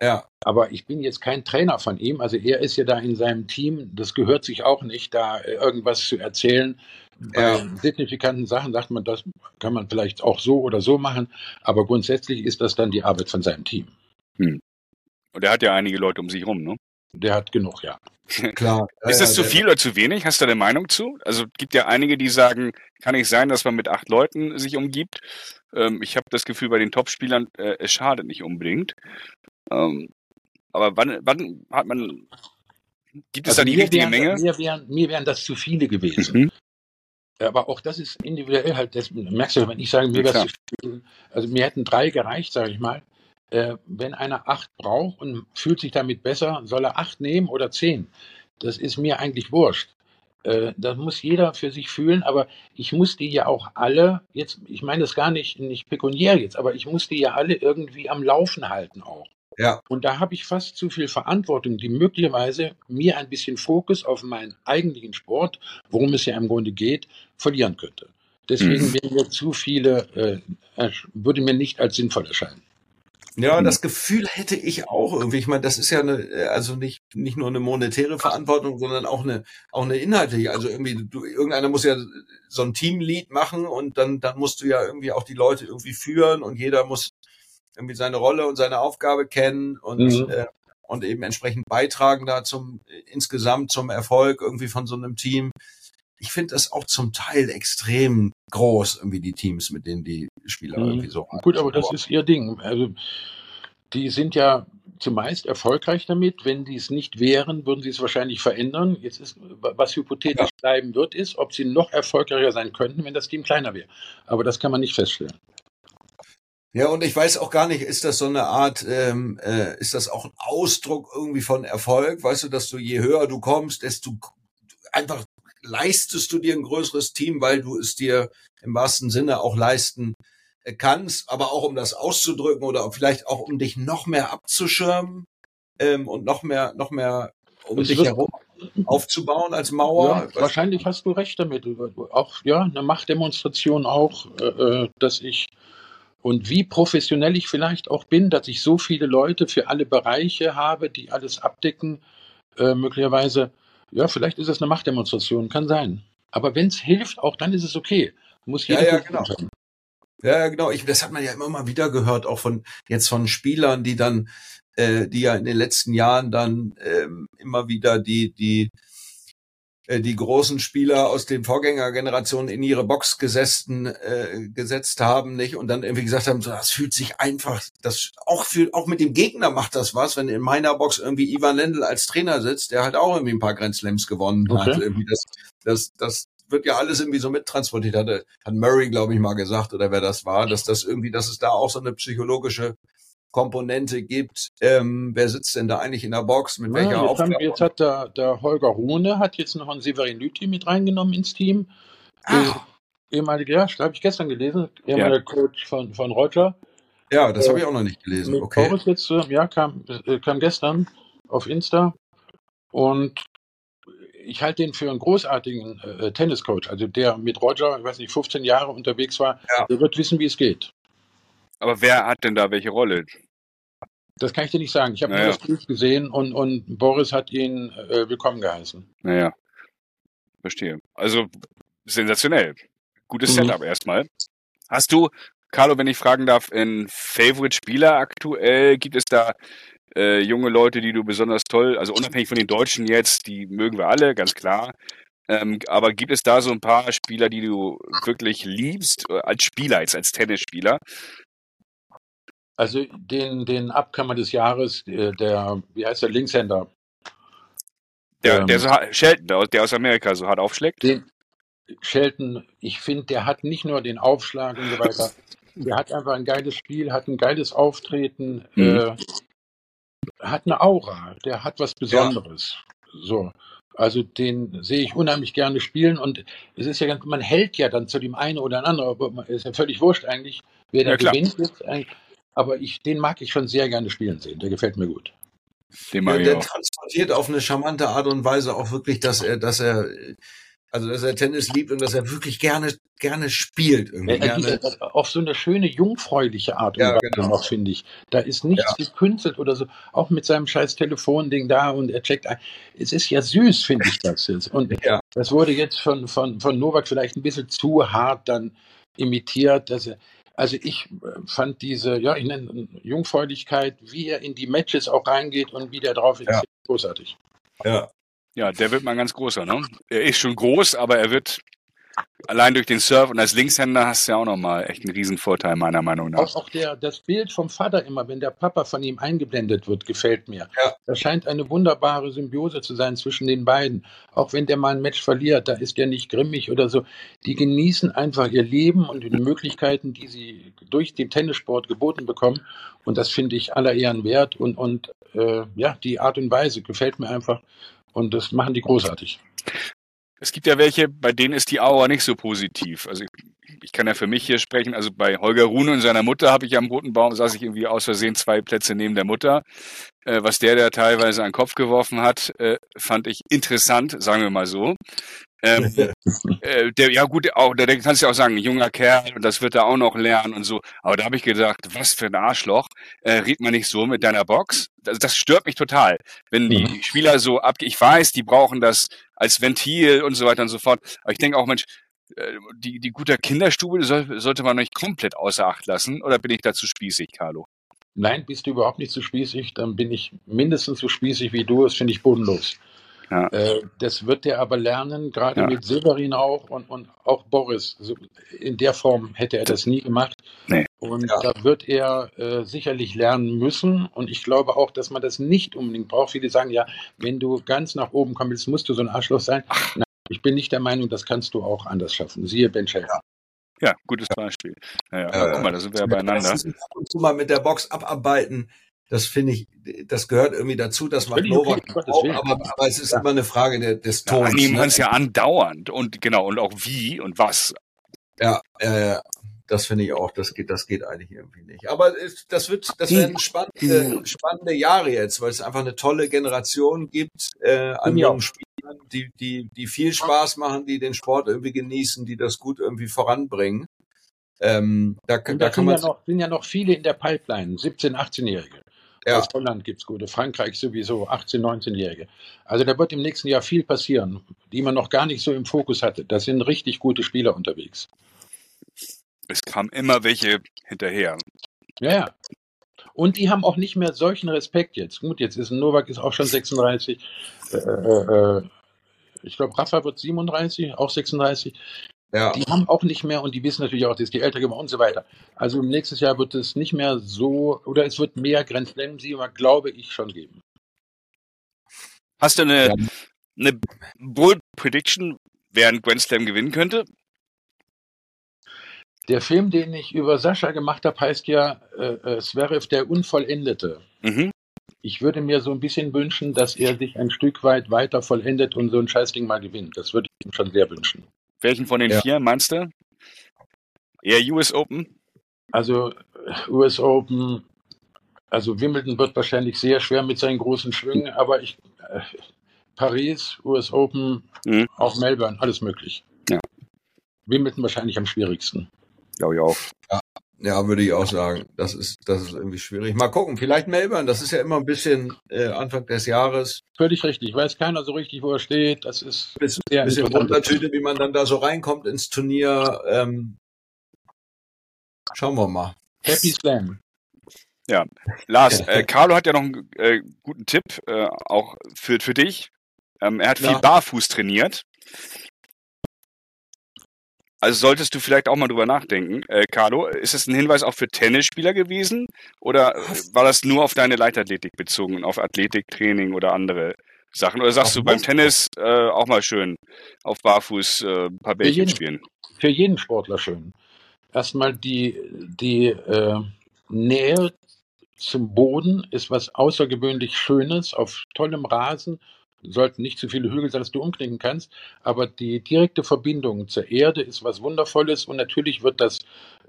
Speaker 4: Ja,
Speaker 3: Aber ich bin jetzt kein Trainer von ihm. Also er ist ja da in seinem Team. Das gehört sich auch nicht, da äh, irgendwas zu erzählen. Bei
Speaker 4: Ja.
Speaker 3: signifikanten Sachen sagt man, das kann man vielleicht auch so oder so machen. Aber grundsätzlich ist das dann die Arbeit von seinem Team.
Speaker 2: Und er hat ja einige Leute um sich rum, ne?
Speaker 3: Der hat genug, ja.
Speaker 4: Klar.
Speaker 2: Ist das zu viel oder zu wenig? Hast du da eine Meinung zu? Also gibt ja einige, die sagen, kann nicht sein, dass man mit acht Leuten sich umgibt. Ähm, ich habe das Gefühl, bei den Topspielern, äh, es schadet nicht unbedingt. Ähm, aber wann, wann hat man, gibt es da die richtige
Speaker 3: wären,
Speaker 2: Menge?
Speaker 3: Mir wären, mir wären das zu viele gewesen.
Speaker 2: Mhm.
Speaker 3: Aber auch das ist individuell halt, das merkst du, wenn ich sage, mir wäre zu viel, also mir hätten drei gereicht, sage ich mal. Äh, wenn einer acht braucht und fühlt sich damit besser, soll er acht nehmen oder zehn. Das ist mir eigentlich wurscht. Äh, das muss jeder für sich fühlen, aber ich muss die ja auch alle, jetzt, ich meine das gar nicht, nicht pekuniär jetzt, aber ich muss die ja alle irgendwie am Laufen halten auch.
Speaker 4: Ja.
Speaker 3: Und da habe ich fast zu viel Verantwortung, die möglicherweise mir ein bisschen Fokus auf meinen eigentlichen Sport, worum es ja im Grunde geht, verlieren könnte. Deswegen
Speaker 2: Mhm.
Speaker 3: wären mir zu viele, äh, ersch- würde mir nicht als sinnvoll erscheinen.
Speaker 4: Ja,
Speaker 2: Hm.
Speaker 4: das Gefühl hätte ich auch irgendwie. Ich meine, das ist ja eine, äh, also nicht nicht nur eine monetäre Verantwortung, sondern auch eine auch eine inhaltliche. Also irgendwie, du, irgendeiner muss ja so ein Teamlead machen und dann dann musst du ja irgendwie auch die Leute irgendwie führen und jeder muss irgendwie seine Rolle und seine Aufgabe kennen und
Speaker 3: Mhm.
Speaker 4: äh, und eben entsprechend beitragen da zum insgesamt zum Erfolg irgendwie von so einem Team. Ich finde das auch zum Teil extrem groß, irgendwie die Teams, mit denen die Spieler
Speaker 3: Mhm.
Speaker 4: irgendwie so.
Speaker 3: Gut, aber das ist ihr Ding. Also die sind ja zumeist erfolgreich damit. Wenn die es nicht wären, würden sie es wahrscheinlich verändern. Jetzt ist, was hypothetisch bleiben wird, ist, ob sie noch erfolgreicher sein könnten, wenn das Team kleiner wäre. Aber das kann man nicht feststellen.
Speaker 4: Ja, und ich weiß auch gar nicht, ist das so eine Art, ähm, äh, ist das auch ein Ausdruck irgendwie von Erfolg? Weißt du, dass du je höher du kommst, desto einfach leistest du dir ein größeres Team, weil du es dir im wahrsten Sinne auch leisten äh, kannst, aber auch um das auszudrücken oder vielleicht auch um dich noch mehr abzuschirmen ähm, und noch mehr, noch mehr um
Speaker 3: Es
Speaker 4: dich herum aufzubauen als Mauer.
Speaker 3: Ja, wahrscheinlich hast du recht damit. Auch ja, eine Machtdemonstration auch, äh, äh, dass ich und wie professionell ich vielleicht auch bin, dass ich so viele Leute für alle Bereiche habe, die alles abdecken, äh, möglicherweise. Ja, vielleicht ist es eine Machtdemonstration, kann sein. Aber wenn es hilft, auch dann ist es okay. Muss
Speaker 4: Ja,
Speaker 3: jeder
Speaker 4: ja,
Speaker 3: sich
Speaker 4: genau.
Speaker 3: entscheiden.
Speaker 4: Ja, ja, genau. Ich, das hat man ja immer mal wieder gehört, auch von jetzt von Spielern, die dann, äh, die ja in den letzten Jahren dann ähm, immer wieder die die die großen Spieler aus den Vorgängergenerationen in ihre Box gesessen, äh, gesetzt haben, nicht? Und dann irgendwie gesagt haben, so, das fühlt sich einfach, das auch für, auch mit dem Gegner macht das was, wenn in meiner Box irgendwie Ivan Lendl als Trainer sitzt, der halt auch irgendwie ein paar Grand Slams gewonnen
Speaker 3: Okay.
Speaker 4: hat. Irgendwie das, das, das wird ja alles irgendwie so mittransportiert. Hatte, hat Murray, glaube ich, mal gesagt, oder wer das war, dass das irgendwie, dass es da auch so eine psychologische Komponente gibt. Ähm, wer sitzt denn da eigentlich in der Box? Mit welcher
Speaker 3: Ja, jetzt, haben,
Speaker 4: Aufgabe?
Speaker 3: jetzt hat der, der Holger Rune hat jetzt noch einen Severin Lüthi mit reingenommen ins Team.
Speaker 4: Ach.
Speaker 3: Eh- ehemaliger, ja, habe ich gestern gelesen, ehemaliger Coach von, von Roger.
Speaker 4: Ja, das
Speaker 3: Äh,
Speaker 4: habe ich auch noch nicht gelesen.
Speaker 3: Mit
Speaker 4: Okay.
Speaker 3: Boris jetzt, äh, ja, kam, äh, kam gestern auf Insta und ich halte den für einen großartigen äh, Tenniscoach. Also der mit Roger, ich weiß nicht, 15 Jahre unterwegs war,
Speaker 4: Ja.
Speaker 3: der wird wissen, wie es geht.
Speaker 2: Aber wer hat denn da welche Rolle?
Speaker 3: Das kann ich dir nicht sagen. Ich habe
Speaker 2: Naja.
Speaker 3: nur das Bild gesehen und, und Boris hat ihn äh, willkommen geheißen.
Speaker 2: Naja, verstehe. Also sensationell. Gutes
Speaker 3: Mhm.
Speaker 2: Setup erstmal. Hast du, Carlo, wenn ich fragen darf, einen Favorite-Spieler aktuell? Gibt es da äh, junge Leute, die du besonders toll, also unabhängig von den Deutschen jetzt, die mögen wir alle, ganz klar. Ähm, aber gibt es da so ein paar Spieler, die du wirklich liebst, äh, als Spieler, jetzt als Tennisspieler?
Speaker 3: Also den, den Abkammer des Jahres, äh, der, wie heißt der, Linkshänder,
Speaker 2: Der,
Speaker 3: Ähm.
Speaker 2: der so Shelton, der, aus- Amerika so hart aufschlägt?
Speaker 3: den Shelton, ich finde, der hat nicht nur den Aufschlag und so weiter, der hat einfach ein geiles Spiel, hat ein geiles Auftreten,
Speaker 2: Mhm.
Speaker 3: äh, hat eine Aura, der hat was Besonderes. So. Also den sehe ich unheimlich gerne spielen und es ist ja ganz, man hält ja dann zu dem einen oder anderen, aber man- ist ja völlig wurscht eigentlich, wer da
Speaker 2: Ja,
Speaker 3: gewinnt jetzt eigentlich. Aber ich, den mag ich schon sehr gerne spielen sehen. Der gefällt mir gut.
Speaker 2: Den
Speaker 4: Ja,
Speaker 2: mag
Speaker 4: der
Speaker 2: auch.
Speaker 4: transportiert auf eine charmante Art und Weise auch wirklich, dass er, dass er, also dass er Tennis liebt und dass er wirklich gerne, gerne spielt irgendwie.
Speaker 3: Er, er,
Speaker 4: Gerne.
Speaker 3: er, auf so eine schöne, jungfräuliche Art und
Speaker 4: Ja,
Speaker 3: Weise
Speaker 4: genau.
Speaker 3: noch, finde ich. Da ist nichts gekünstelt oder so. Auch mit seinem scheiß Telefonding da und er checkt ein. Es ist ja süß, finde ich das jetzt. Und
Speaker 4: Ja.
Speaker 3: das wurde jetzt von, von, von Novak vielleicht ein bisschen zu hart dann imitiert. Dass er, also ich äh, fand diese, ja, ich nenne Jungfräulichkeit, wie er in die Matches auch reingeht und wie der drauf ist,
Speaker 4: Ja.
Speaker 3: großartig.
Speaker 4: Ja.
Speaker 2: Ja, der wird mal ein ganz großer, ne? Er ist schon groß, aber er wird allein durch den Surf und als Linkshänder hast du ja auch nochmal echt einen Riesenvorteil, meiner Meinung nach.
Speaker 3: Auch, auch der, das Bild vom Vater immer, wenn der Papa von ihm eingeblendet wird, gefällt mir.
Speaker 4: Ja.
Speaker 3: Das scheint eine wunderbare Symbiose zu sein zwischen den beiden. Auch wenn der mal ein Match verliert, da ist der nicht grimmig oder so. Die genießen einfach ihr Leben und die Möglichkeiten, die sie durch den Tennissport geboten bekommen. Und das finde ich aller Ehren wert. Und, und äh, ja, die Art und Weise gefällt mir einfach. Und das machen die großartig.
Speaker 2: Es gibt ja welche, bei denen ist die Aura nicht so positiv. Also ich, ich kann ja für mich hier sprechen. Also bei Holger Rune und seiner Mutter habe ich am Roten Baum, saß ich irgendwie aus Versehen zwei Plätze neben der Mutter. Äh, was der da teilweise an den Kopf geworfen hat, äh, fand ich interessant, sagen wir mal so. Ähm, äh, der, ja gut, auch, der kannst du ja auch sagen, ein junger Kerl und das wird er auch noch lernen und so. Aber da habe ich gedacht, was für ein Arschloch, äh, red man nicht so mit deiner Box? Das, das stört mich total, wenn die
Speaker 3: Mhm.
Speaker 2: Spieler so ab, ich weiß, die brauchen das als Ventil und so weiter und so fort. Aber ich denke auch, Mensch, äh, die, die gute Kinderstube soll, sollte man nicht komplett außer Acht lassen. Oder bin ich dazu spießig, Carlo?
Speaker 3: Nein, bist du überhaupt nicht so spießig, dann bin ich mindestens so spießig wie du. Das finde ich bodenlos.
Speaker 2: Ja.
Speaker 3: Äh, das wird er aber lernen, gerade
Speaker 2: Ja.
Speaker 3: mit Severin auch und, und auch Boris. So, in der Form hätte er das nie gemacht.
Speaker 2: Nee.
Speaker 3: Und
Speaker 4: Ja.
Speaker 3: da wird er äh, sicherlich lernen müssen. Und ich glaube auch, dass man das nicht unbedingt braucht. Viele sagen ja, wenn du ganz nach oben kommen willst, musst du so ein Arschloch sein. Nein, ich bin nicht der Meinung, das kannst du auch anders schaffen. Siehe Ben Shelton.
Speaker 2: Ja, gutes Beispiel. Naja,
Speaker 4: Ja,
Speaker 2: guck mal, da sind wir ja beieinander.
Speaker 4: ab und zu mal mit der Box abarbeiten. Das finde ich, das gehört irgendwie dazu. Das macht
Speaker 3: Völlig okay,
Speaker 4: Novak
Speaker 3: Willen.
Speaker 4: aber, aber es ist
Speaker 3: Ja.
Speaker 4: immer eine Frage der, des
Speaker 2: Ja,
Speaker 4: Tons.
Speaker 2: nehmen
Speaker 4: ne?
Speaker 2: wir es ja andauernd und genau, und auch wie und was.
Speaker 4: Ja, ja, ja. Das finde ich auch. Das geht, das geht eigentlich irgendwie nicht. Aber das wird, das werden spannende, spannende Jahre jetzt, weil es einfach eine tolle Generation gibt äh, an jungen. Spielern, die, die, die viel Spaß machen, die den Sport irgendwie genießen, die das gut irgendwie voranbringen. Ähm, da, da
Speaker 3: da
Speaker 4: kann
Speaker 3: sind ja,
Speaker 4: man,
Speaker 3: noch, sind ja noch viele in der Pipeline, 17-, 18-Jährige.
Speaker 4: Ja.
Speaker 3: Aus Holland gibt's gute, Frankreich sowieso, 18-, 19-Jährige. Also da wird im nächsten Jahr viel passieren, die man noch gar nicht so im Fokus hatte. Da sind richtig gute Spieler unterwegs.
Speaker 2: Es kamen immer welche hinterher.
Speaker 3: Ja, ja. Und die haben auch nicht mehr solchen Respekt jetzt. Gut, jetzt ist ein Novak ist auch schon 36. Äh, äh, äh, ich glaube, Rafa wird 37, auch 36.
Speaker 4: Ja.
Speaker 3: Die haben auch nicht mehr und die wissen natürlich auch, dass die älter geworden und so weiter. Also nächstes Jahr wird es nicht mehr so, oder es wird mehr Grand Slam-Sieger, glaube ich, schon geben.
Speaker 2: Hast du eine,
Speaker 4: Ja.
Speaker 2: eine Bold Prediction, wer einen Grand Slam gewinnen könnte?
Speaker 3: Der Film, den ich über Sascha gemacht habe, heißt ja äh, äh, Zverev der Unvollendete.
Speaker 2: Mhm.
Speaker 3: Ich würde mir so ein bisschen wünschen, dass er sich ein Stück weit weiter vollendet und so ein Scheißding mal gewinnt. Das würde ich ihm schon sehr wünschen.
Speaker 2: Welchen von den
Speaker 4: Ja.
Speaker 2: vier meinst du? Eher US Open?
Speaker 3: Also US Open, also Wimbledon wird wahrscheinlich sehr schwer mit seinen großen Schwüngen, aber ich äh, Paris, US Open,
Speaker 2: Mhm.
Speaker 3: auch Melbourne, alles möglich.
Speaker 2: Ja.
Speaker 3: Wimbledon wahrscheinlich am schwierigsten.
Speaker 2: Glaube ich auch.
Speaker 4: Ja, würde ich auch sagen. Das ist, das ist irgendwie schwierig. Mal gucken, vielleicht Melbourne, das ist ja immer ein bisschen äh, Anfang des Jahres.
Speaker 3: Völlig richtig. Weiß keiner so richtig, wo er steht. Das ist
Speaker 4: Bisschen,
Speaker 3: sehr
Speaker 4: bisschen. Wundertüte, wie man dann da so reinkommt ins Turnier. Ähm, schauen wir mal.
Speaker 3: Happy Slam.
Speaker 2: Lars, äh, Carlo hat ja noch einen äh, guten Tipp, äh, auch für, für dich. Ähm, er hat viel
Speaker 3: Ja.
Speaker 2: barfuß trainiert. Also solltest du vielleicht auch mal drüber nachdenken. Äh, Carlo, ist es ein Hinweis auch für Tennisspieler gewesen? Oder äh, war das nur auf deine Leichtathletik bezogen, auf Athletiktraining oder andere Sachen? Oder sagst
Speaker 4: Auf
Speaker 2: du beim? Tennis äh, auch mal schön auf Barfuß äh, ein paar Bällchen
Speaker 3: jeden-
Speaker 2: spielen?
Speaker 3: Für jeden Sportler schön. Erstmal die, die äh, Nähe zum Boden ist was außergewöhnlich Schönes auf tollem Rasen. Sollten nicht zu viele Hügel sein, dass du umknicken kannst, aber die direkte Verbindung zur Erde ist was Wundervolles und natürlich wird das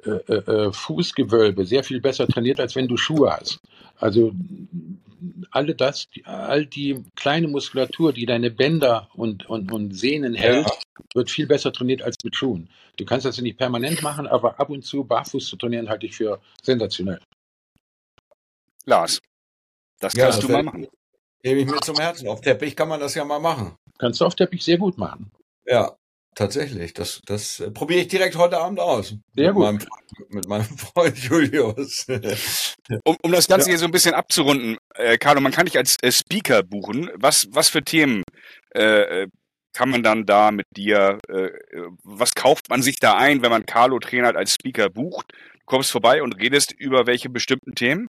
Speaker 3: äh, äh, äh, Fußgewölbe sehr viel besser trainiert, als wenn du Schuhe hast. Also alle das, all die kleine Muskulatur, die deine Bänder und, und, und Sehnen hält, wird viel besser trainiert als mit Schuhen. Du kannst das ja nicht permanent machen, aber ab und zu barfuß zu trainieren halte ich für sensationell.
Speaker 2: Lars, das
Speaker 4: Ja,
Speaker 2: kannst
Speaker 4: das
Speaker 2: du mal machen.
Speaker 4: Nehme ich mir zum Herzen. Auf Teppich kann man das ja mal machen.
Speaker 3: Kannst du auf Teppich sehr gut machen.
Speaker 4: Ja, tatsächlich. Das, das äh, probiere ich direkt heute Abend aus.
Speaker 3: Sehr
Speaker 4: mit
Speaker 3: gut.
Speaker 4: Meinem, mit meinem Freund Julius.
Speaker 2: Um, um das Ganze hier so ein bisschen abzurunden, äh, Carlo, man kann dich als äh, Speaker buchen. Was, was für Themen äh, äh, kann man dann da mit dir, äh, äh, was kauft man sich da ein, wenn man Carlo Trainer als Speaker bucht? Du kommst vorbei und redest über welche bestimmten Themen?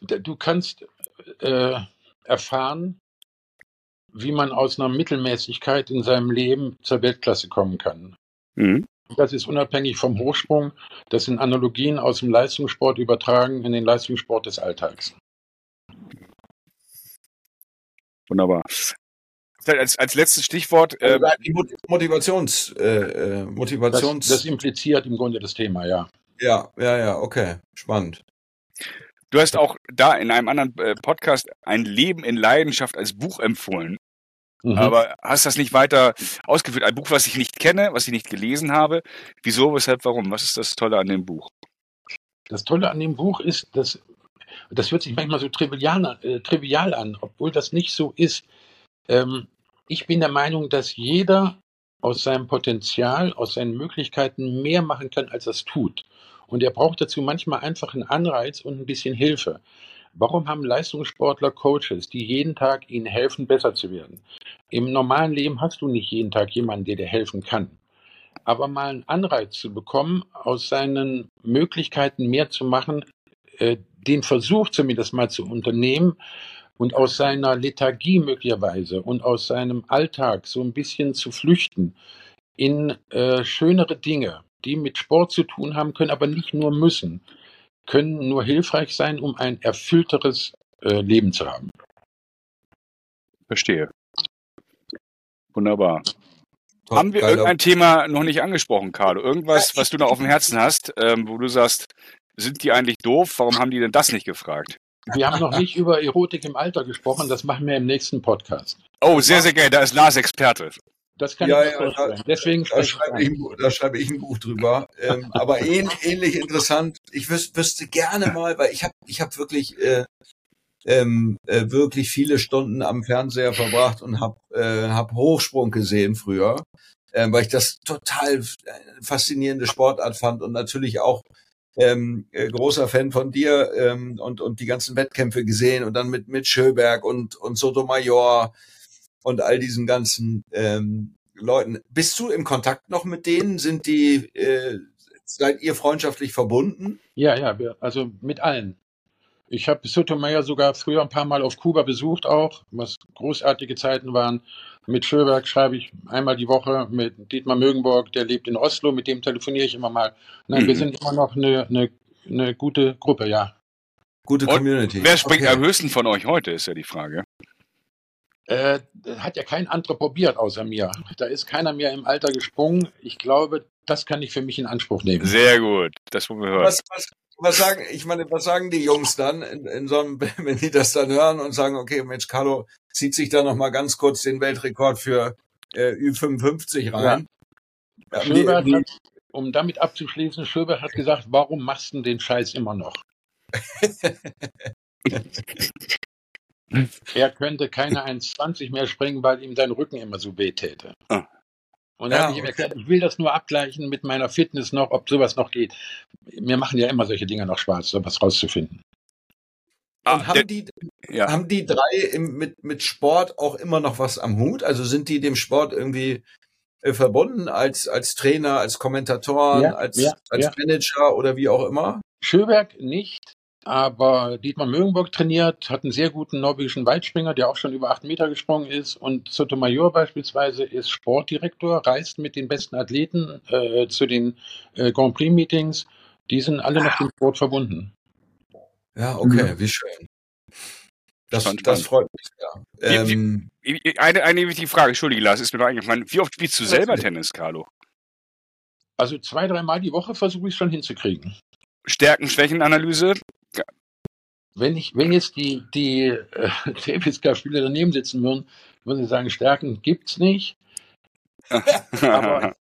Speaker 3: Du kannst äh, erfahren, wie man aus einer Mittelmäßigkeit in seinem Leben zur Weltklasse kommen kann.
Speaker 2: Mhm.
Speaker 3: Das ist unabhängig vom Hochsprung. Das sind Analogien aus dem Leistungssport übertragen in den Leistungssport des Alltags.
Speaker 2: Wunderbar. Vielleicht als, als letztes Stichwort, äh,
Speaker 4: die Mot- Motivations, äh, äh,
Speaker 3: Das,
Speaker 4: Motivations.
Speaker 3: das impliziert im Grunde das Thema, ja.
Speaker 4: ja, ja, ja, okay. Spannend.
Speaker 2: Du hast auch da in einem anderen äh, Podcast ein Leben in Leidenschaft als Buch empfohlen.
Speaker 3: Mhm.
Speaker 2: Aber hast das nicht weiter ausgeführt? Ein Buch, was ich nicht kenne, was ich nicht gelesen habe. Wieso, weshalb, warum? Was ist das Tolle an dem Buch?
Speaker 3: Das Tolle an dem Buch ist, dass das hört sich manchmal so trivial, an- äh, trivial an, obwohl das nicht so ist. Ähm, ich bin der Meinung, dass jeder aus seinem Potenzial, aus seinen Möglichkeiten mehr machen kann, als er es tut. Und er braucht dazu manchmal einfach einen Anreiz und ein bisschen Hilfe. Warum haben Leistungssportler Coaches, die jeden Tag ihnen helfen, besser zu werden? Im normalen Leben hast du nicht jeden Tag jemanden, der dir helfen kann. Aber mal einen Anreiz zu bekommen, aus seinen Möglichkeiten mehr zu machen, äh, den Versuch zumindest mal zu unternehmen und aus seiner Lethargie möglicherweise und aus seinem Alltag so ein bisschen zu flüchten in äh, schönere Dinge, die mit Sport zu tun haben können, aber nicht nur müssen, können nur hilfreich sein, um ein erfüllteres äh, Leben zu haben.
Speaker 2: Verstehe. Wunderbar.
Speaker 4: Toll,
Speaker 2: Haben wir irgendein Thema noch nicht angesprochen, Carlo? Irgendwas, was du noch auf dem Herzen hast, ähm, wo du sagst, sind die eigentlich doof? Warum haben die denn das nicht gefragt?
Speaker 3: Wir haben noch nicht über Erotik im Alter gesprochen, das machen wir im nächsten Podcast.
Speaker 2: Oh, sehr, sehr geil. Da ist Lars Experte.
Speaker 3: Das kann
Speaker 4: Ja,
Speaker 3: ich mir
Speaker 4: ja,
Speaker 3: vorstellen.
Speaker 4: da-
Speaker 3: Deswegen
Speaker 4: Da schreibe ich,
Speaker 3: an.
Speaker 4: ein Buch- da schreibe ich ein Buch drüber. Ähm, aber ähn, ähnlich interessant. Ich wüs, wüsste gerne mal, weil ich habe ich hab wirklich äh, ähm, äh, wirklich viele Stunden am Fernseher verbracht und habe äh, hab Hochsprung gesehen früher, äh, weil ich das total äh, faszinierende Sportart fand und natürlich auch ähm, äh, großer Fan von dir ähm, und, und die ganzen Wettkämpfe gesehen und dann mit, mit Schöberg und, und Sotomayor und all diesen ganzen ähm, Leuten. Bist du im Kontakt noch mit denen? Sind die, äh, seid ihr freundschaftlich verbunden?
Speaker 3: Ja, ja, wir, also mit allen. Ich habe Sotomayor sogar früher ein paar Mal auf Kuba besucht auch, was großartige Zeiten waren. Mit Schöberg schreibe ich einmal die Woche, mit Dietmar Mögenburg, der lebt in Oslo, mit dem telefoniere ich immer mal. Nein, wir
Speaker 2: Mhm.
Speaker 3: sind immer noch eine, eine, eine gute Gruppe, ja.
Speaker 4: Gute
Speaker 2: Und
Speaker 4: Community.
Speaker 2: Wer springt
Speaker 4: Okay.
Speaker 2: am höchsten von euch heute, ist ja die Frage.
Speaker 3: Äh, hat ja kein anderer probiert außer mir. Da ist keiner mehr im Alter gesprungen. Ich glaube, das kann ich für mich in Anspruch nehmen.
Speaker 2: Sehr gut, das wollen wir hören.
Speaker 4: Was, was, was sagen, ich meine, was sagen die Jungs dann in, in so einem, wenn die das dann hören und sagen, okay, Mensch, Carlo zieht sich da noch mal ganz kurz den Weltrekord für äh, Ü55 rein. Ja.
Speaker 3: Schöbert hat, um damit abzuschließen, Schöbert hat gesagt, warum machst du den Scheiß immer noch? er könnte keine 1,20 mehr springen, weil ihm sein Rücken immer so weh täte.
Speaker 2: Ah.
Speaker 3: Und da
Speaker 4: Ja,
Speaker 3: habe ich ihm
Speaker 4: okay.
Speaker 3: erklärt, ich will das nur abgleichen mit meiner Fitness noch, ob sowas noch geht. Mir machen ja immer solche Dinge noch Spaß, sowas rauszufinden.
Speaker 2: Ah,
Speaker 4: und
Speaker 2: der,
Speaker 4: haben die,
Speaker 2: ja.
Speaker 4: haben die drei im, mit, mit Sport auch immer noch was am Hut? Also sind die dem Sport irgendwie äh, verbunden als, als Trainer, als Kommentatoren,
Speaker 3: Ja,
Speaker 4: als,
Speaker 3: ja,
Speaker 4: als
Speaker 3: ja.
Speaker 4: Manager oder wie auch immer?
Speaker 3: Schöberg nicht, aber Dietmar Mögenburg trainiert, hat einen sehr guten norwegischen Weitspringer, der auch schon über acht Meter gesprungen ist. Und Sotomayor beispielsweise ist Sportdirektor, reist mit den besten Athleten äh, zu den äh, Grand Prix-Meetings. Die sind alle noch dem Sport verbunden.
Speaker 4: Ja, okay,
Speaker 3: Ja.
Speaker 4: wie schön. Das, das freut mich.
Speaker 2: Wie- wie-
Speaker 4: Ähm,
Speaker 2: Eine, eine wichtige Frage, Entschuldige, Lars, ist mir noch eingefallen. Wie oft spielst du selber Tennis, Carlo?
Speaker 3: Also zwei, dreimal die Woche versuche ich schon hinzukriegen.
Speaker 2: Stärken, Schwächenanalyse?
Speaker 3: Wenn ich, wenn jetzt die, die äh, Davis Cup-Spieler daneben sitzen würden, würden sie sagen, Stärken gibt's nicht. Aber-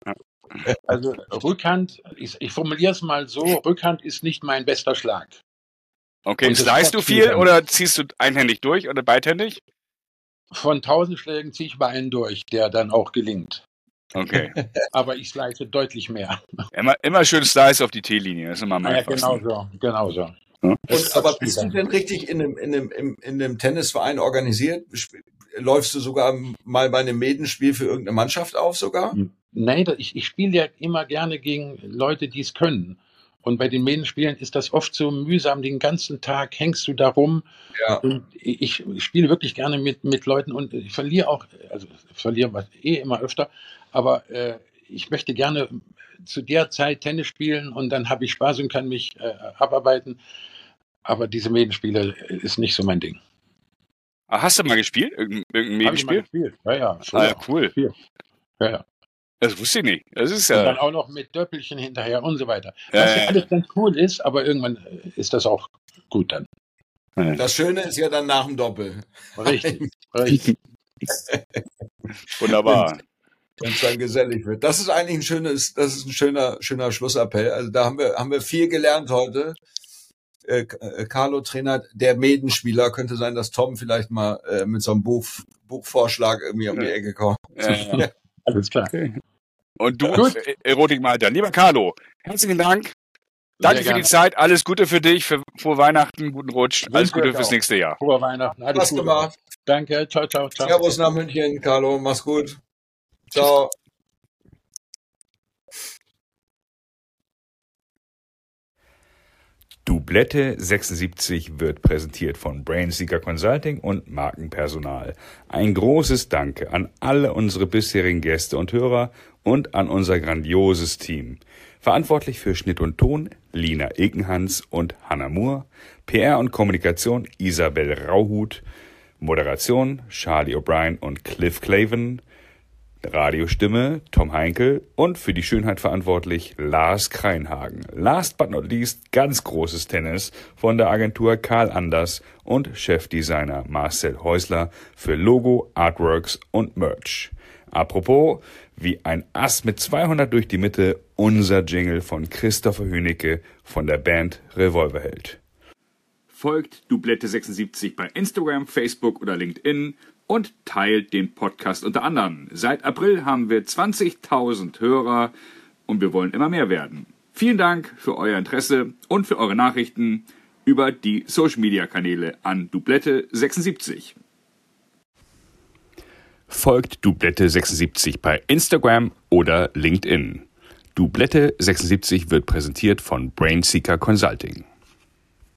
Speaker 3: Also Rückhand, ich, ich formuliere es mal so, Rückhand ist nicht mein bester Schlag.
Speaker 2: okay,
Speaker 3: Und
Speaker 2: slice du viel oder ziehst du einhändig durch oder beidhändig?
Speaker 3: Von tausend Schlägen ziehe ich bei einen durch, der dann auch gelingt.
Speaker 2: Okay.
Speaker 3: Aber ich slice deutlich mehr.
Speaker 2: Immer, immer schön Slice auf die T-Linie, das ist immer mein
Speaker 3: Ja, genau so, genau so.
Speaker 4: Und, aber bist du denn richtig in einem, in einem, in, in einem Tennisverein organisiert? Läufst du sogar mal bei einem Medenspiel für irgendeine Mannschaft auf sogar?
Speaker 3: Nein, da- ich, ich spiele ja immer gerne gegen Leute, die es können. Und bei den Medenspielen ist das oft so mühsam. Den ganzen Tag hängst du da rum.
Speaker 4: Ja.
Speaker 3: Und ich, ich spiele wirklich gerne mit, mit Leuten und ich verliere auch, also verliere eh immer öfter, aber äh, ich möchte gerne zu der Zeit Tennis spielen und dann habe ich Spaß und kann mich äh, abarbeiten. Aber diese Medenspiele ist nicht so mein Ding.
Speaker 2: Ah, Hast du mal gespielt? Irgendein, irgendein
Speaker 3: Habe ich mal
Speaker 2: Medenspiel?
Speaker 3: gespielt. Ja, ja.
Speaker 2: Ah, ja, cool.
Speaker 3: ja, ja.
Speaker 2: Das wusste ich nicht. Das ist
Speaker 3: Und dann
Speaker 2: ja.
Speaker 3: auch noch mit Döppelchen hinterher und so weiter.
Speaker 2: Ja,
Speaker 3: Was ja
Speaker 2: ja.
Speaker 3: alles ganz cool ist, aber irgendwann äh, ist das auch gut dann.
Speaker 4: Das Schöne ist ja dann nach dem Doppel.
Speaker 3: Richtig, richtig.
Speaker 2: Wunderbar.
Speaker 4: Wenn es dann gesellig wird. Das ist eigentlich ein schönes, das ist ein schöner, schöner Schlussappell. Also da haben wir, haben wir viel gelernt heute. Äh, äh, Carlo Trainer, der Medenspieler, könnte sein, dass Tom vielleicht mal äh, mit so einem Buch, Buchvorschlag irgendwie um die Ecke kommt.
Speaker 2: Ja, ja.
Speaker 3: Alles klar.
Speaker 2: Und du,
Speaker 3: Gut.
Speaker 2: äh, Erotikmalter. Lieber Carlo, herzlichen Dank. Danke
Speaker 3: Sehr
Speaker 2: für die. Zeit. Alles Gute für dich, für frohe Weihnachten, guten Rutsch. Alles Gute fürs
Speaker 3: auch.
Speaker 2: nächste Jahr.
Speaker 3: Frohe Weihnachten. Alles Gute.
Speaker 4: gemacht.
Speaker 3: Danke. Ciao, ciao, ciao.
Speaker 4: Servus nach München, Carlo. Mach's gut. Ciao.
Speaker 5: Doublette 76 wird präsentiert von Brainseeker Consulting und Markenpersonal. Ein großes Danke an alle unsere bisherigen Gäste und Hörer und an unser grandioses Team. Verantwortlich für Schnitt und Ton Lina Ekenhans und Hannah Moore, PR und Kommunikation Isabel Rauhut, Moderation Charlie O'Brien und Cliff Claven, Radiostimme Tom Heinkel und für die Schönheit verantwortlich Lars Kreinhagen. Last but not least ganz großes Tennis von der Agentur Karl Anders und Chefdesigner Marcel Häusler für Logo, Artworks und Merch. Apropos, wie ein Ass mit 200 durch die Mitte, unser Jingle von Christopher Hünecke von der Band Revolverheld.
Speaker 2: Folgt Doublette 76 bei Instagram, Facebook oder LinkedIn und teilt den Podcast unter anderem. Seit April haben wir 20.000 Hörer und wir wollen immer mehr werden. Vielen Dank für euer Interesse und für eure Nachrichten über die Social Media Kanäle an Dublette 76. Folgt Dublette 76 bei Instagram oder LinkedIn. Dublette 76 wird präsentiert von Brainseeker Consulting.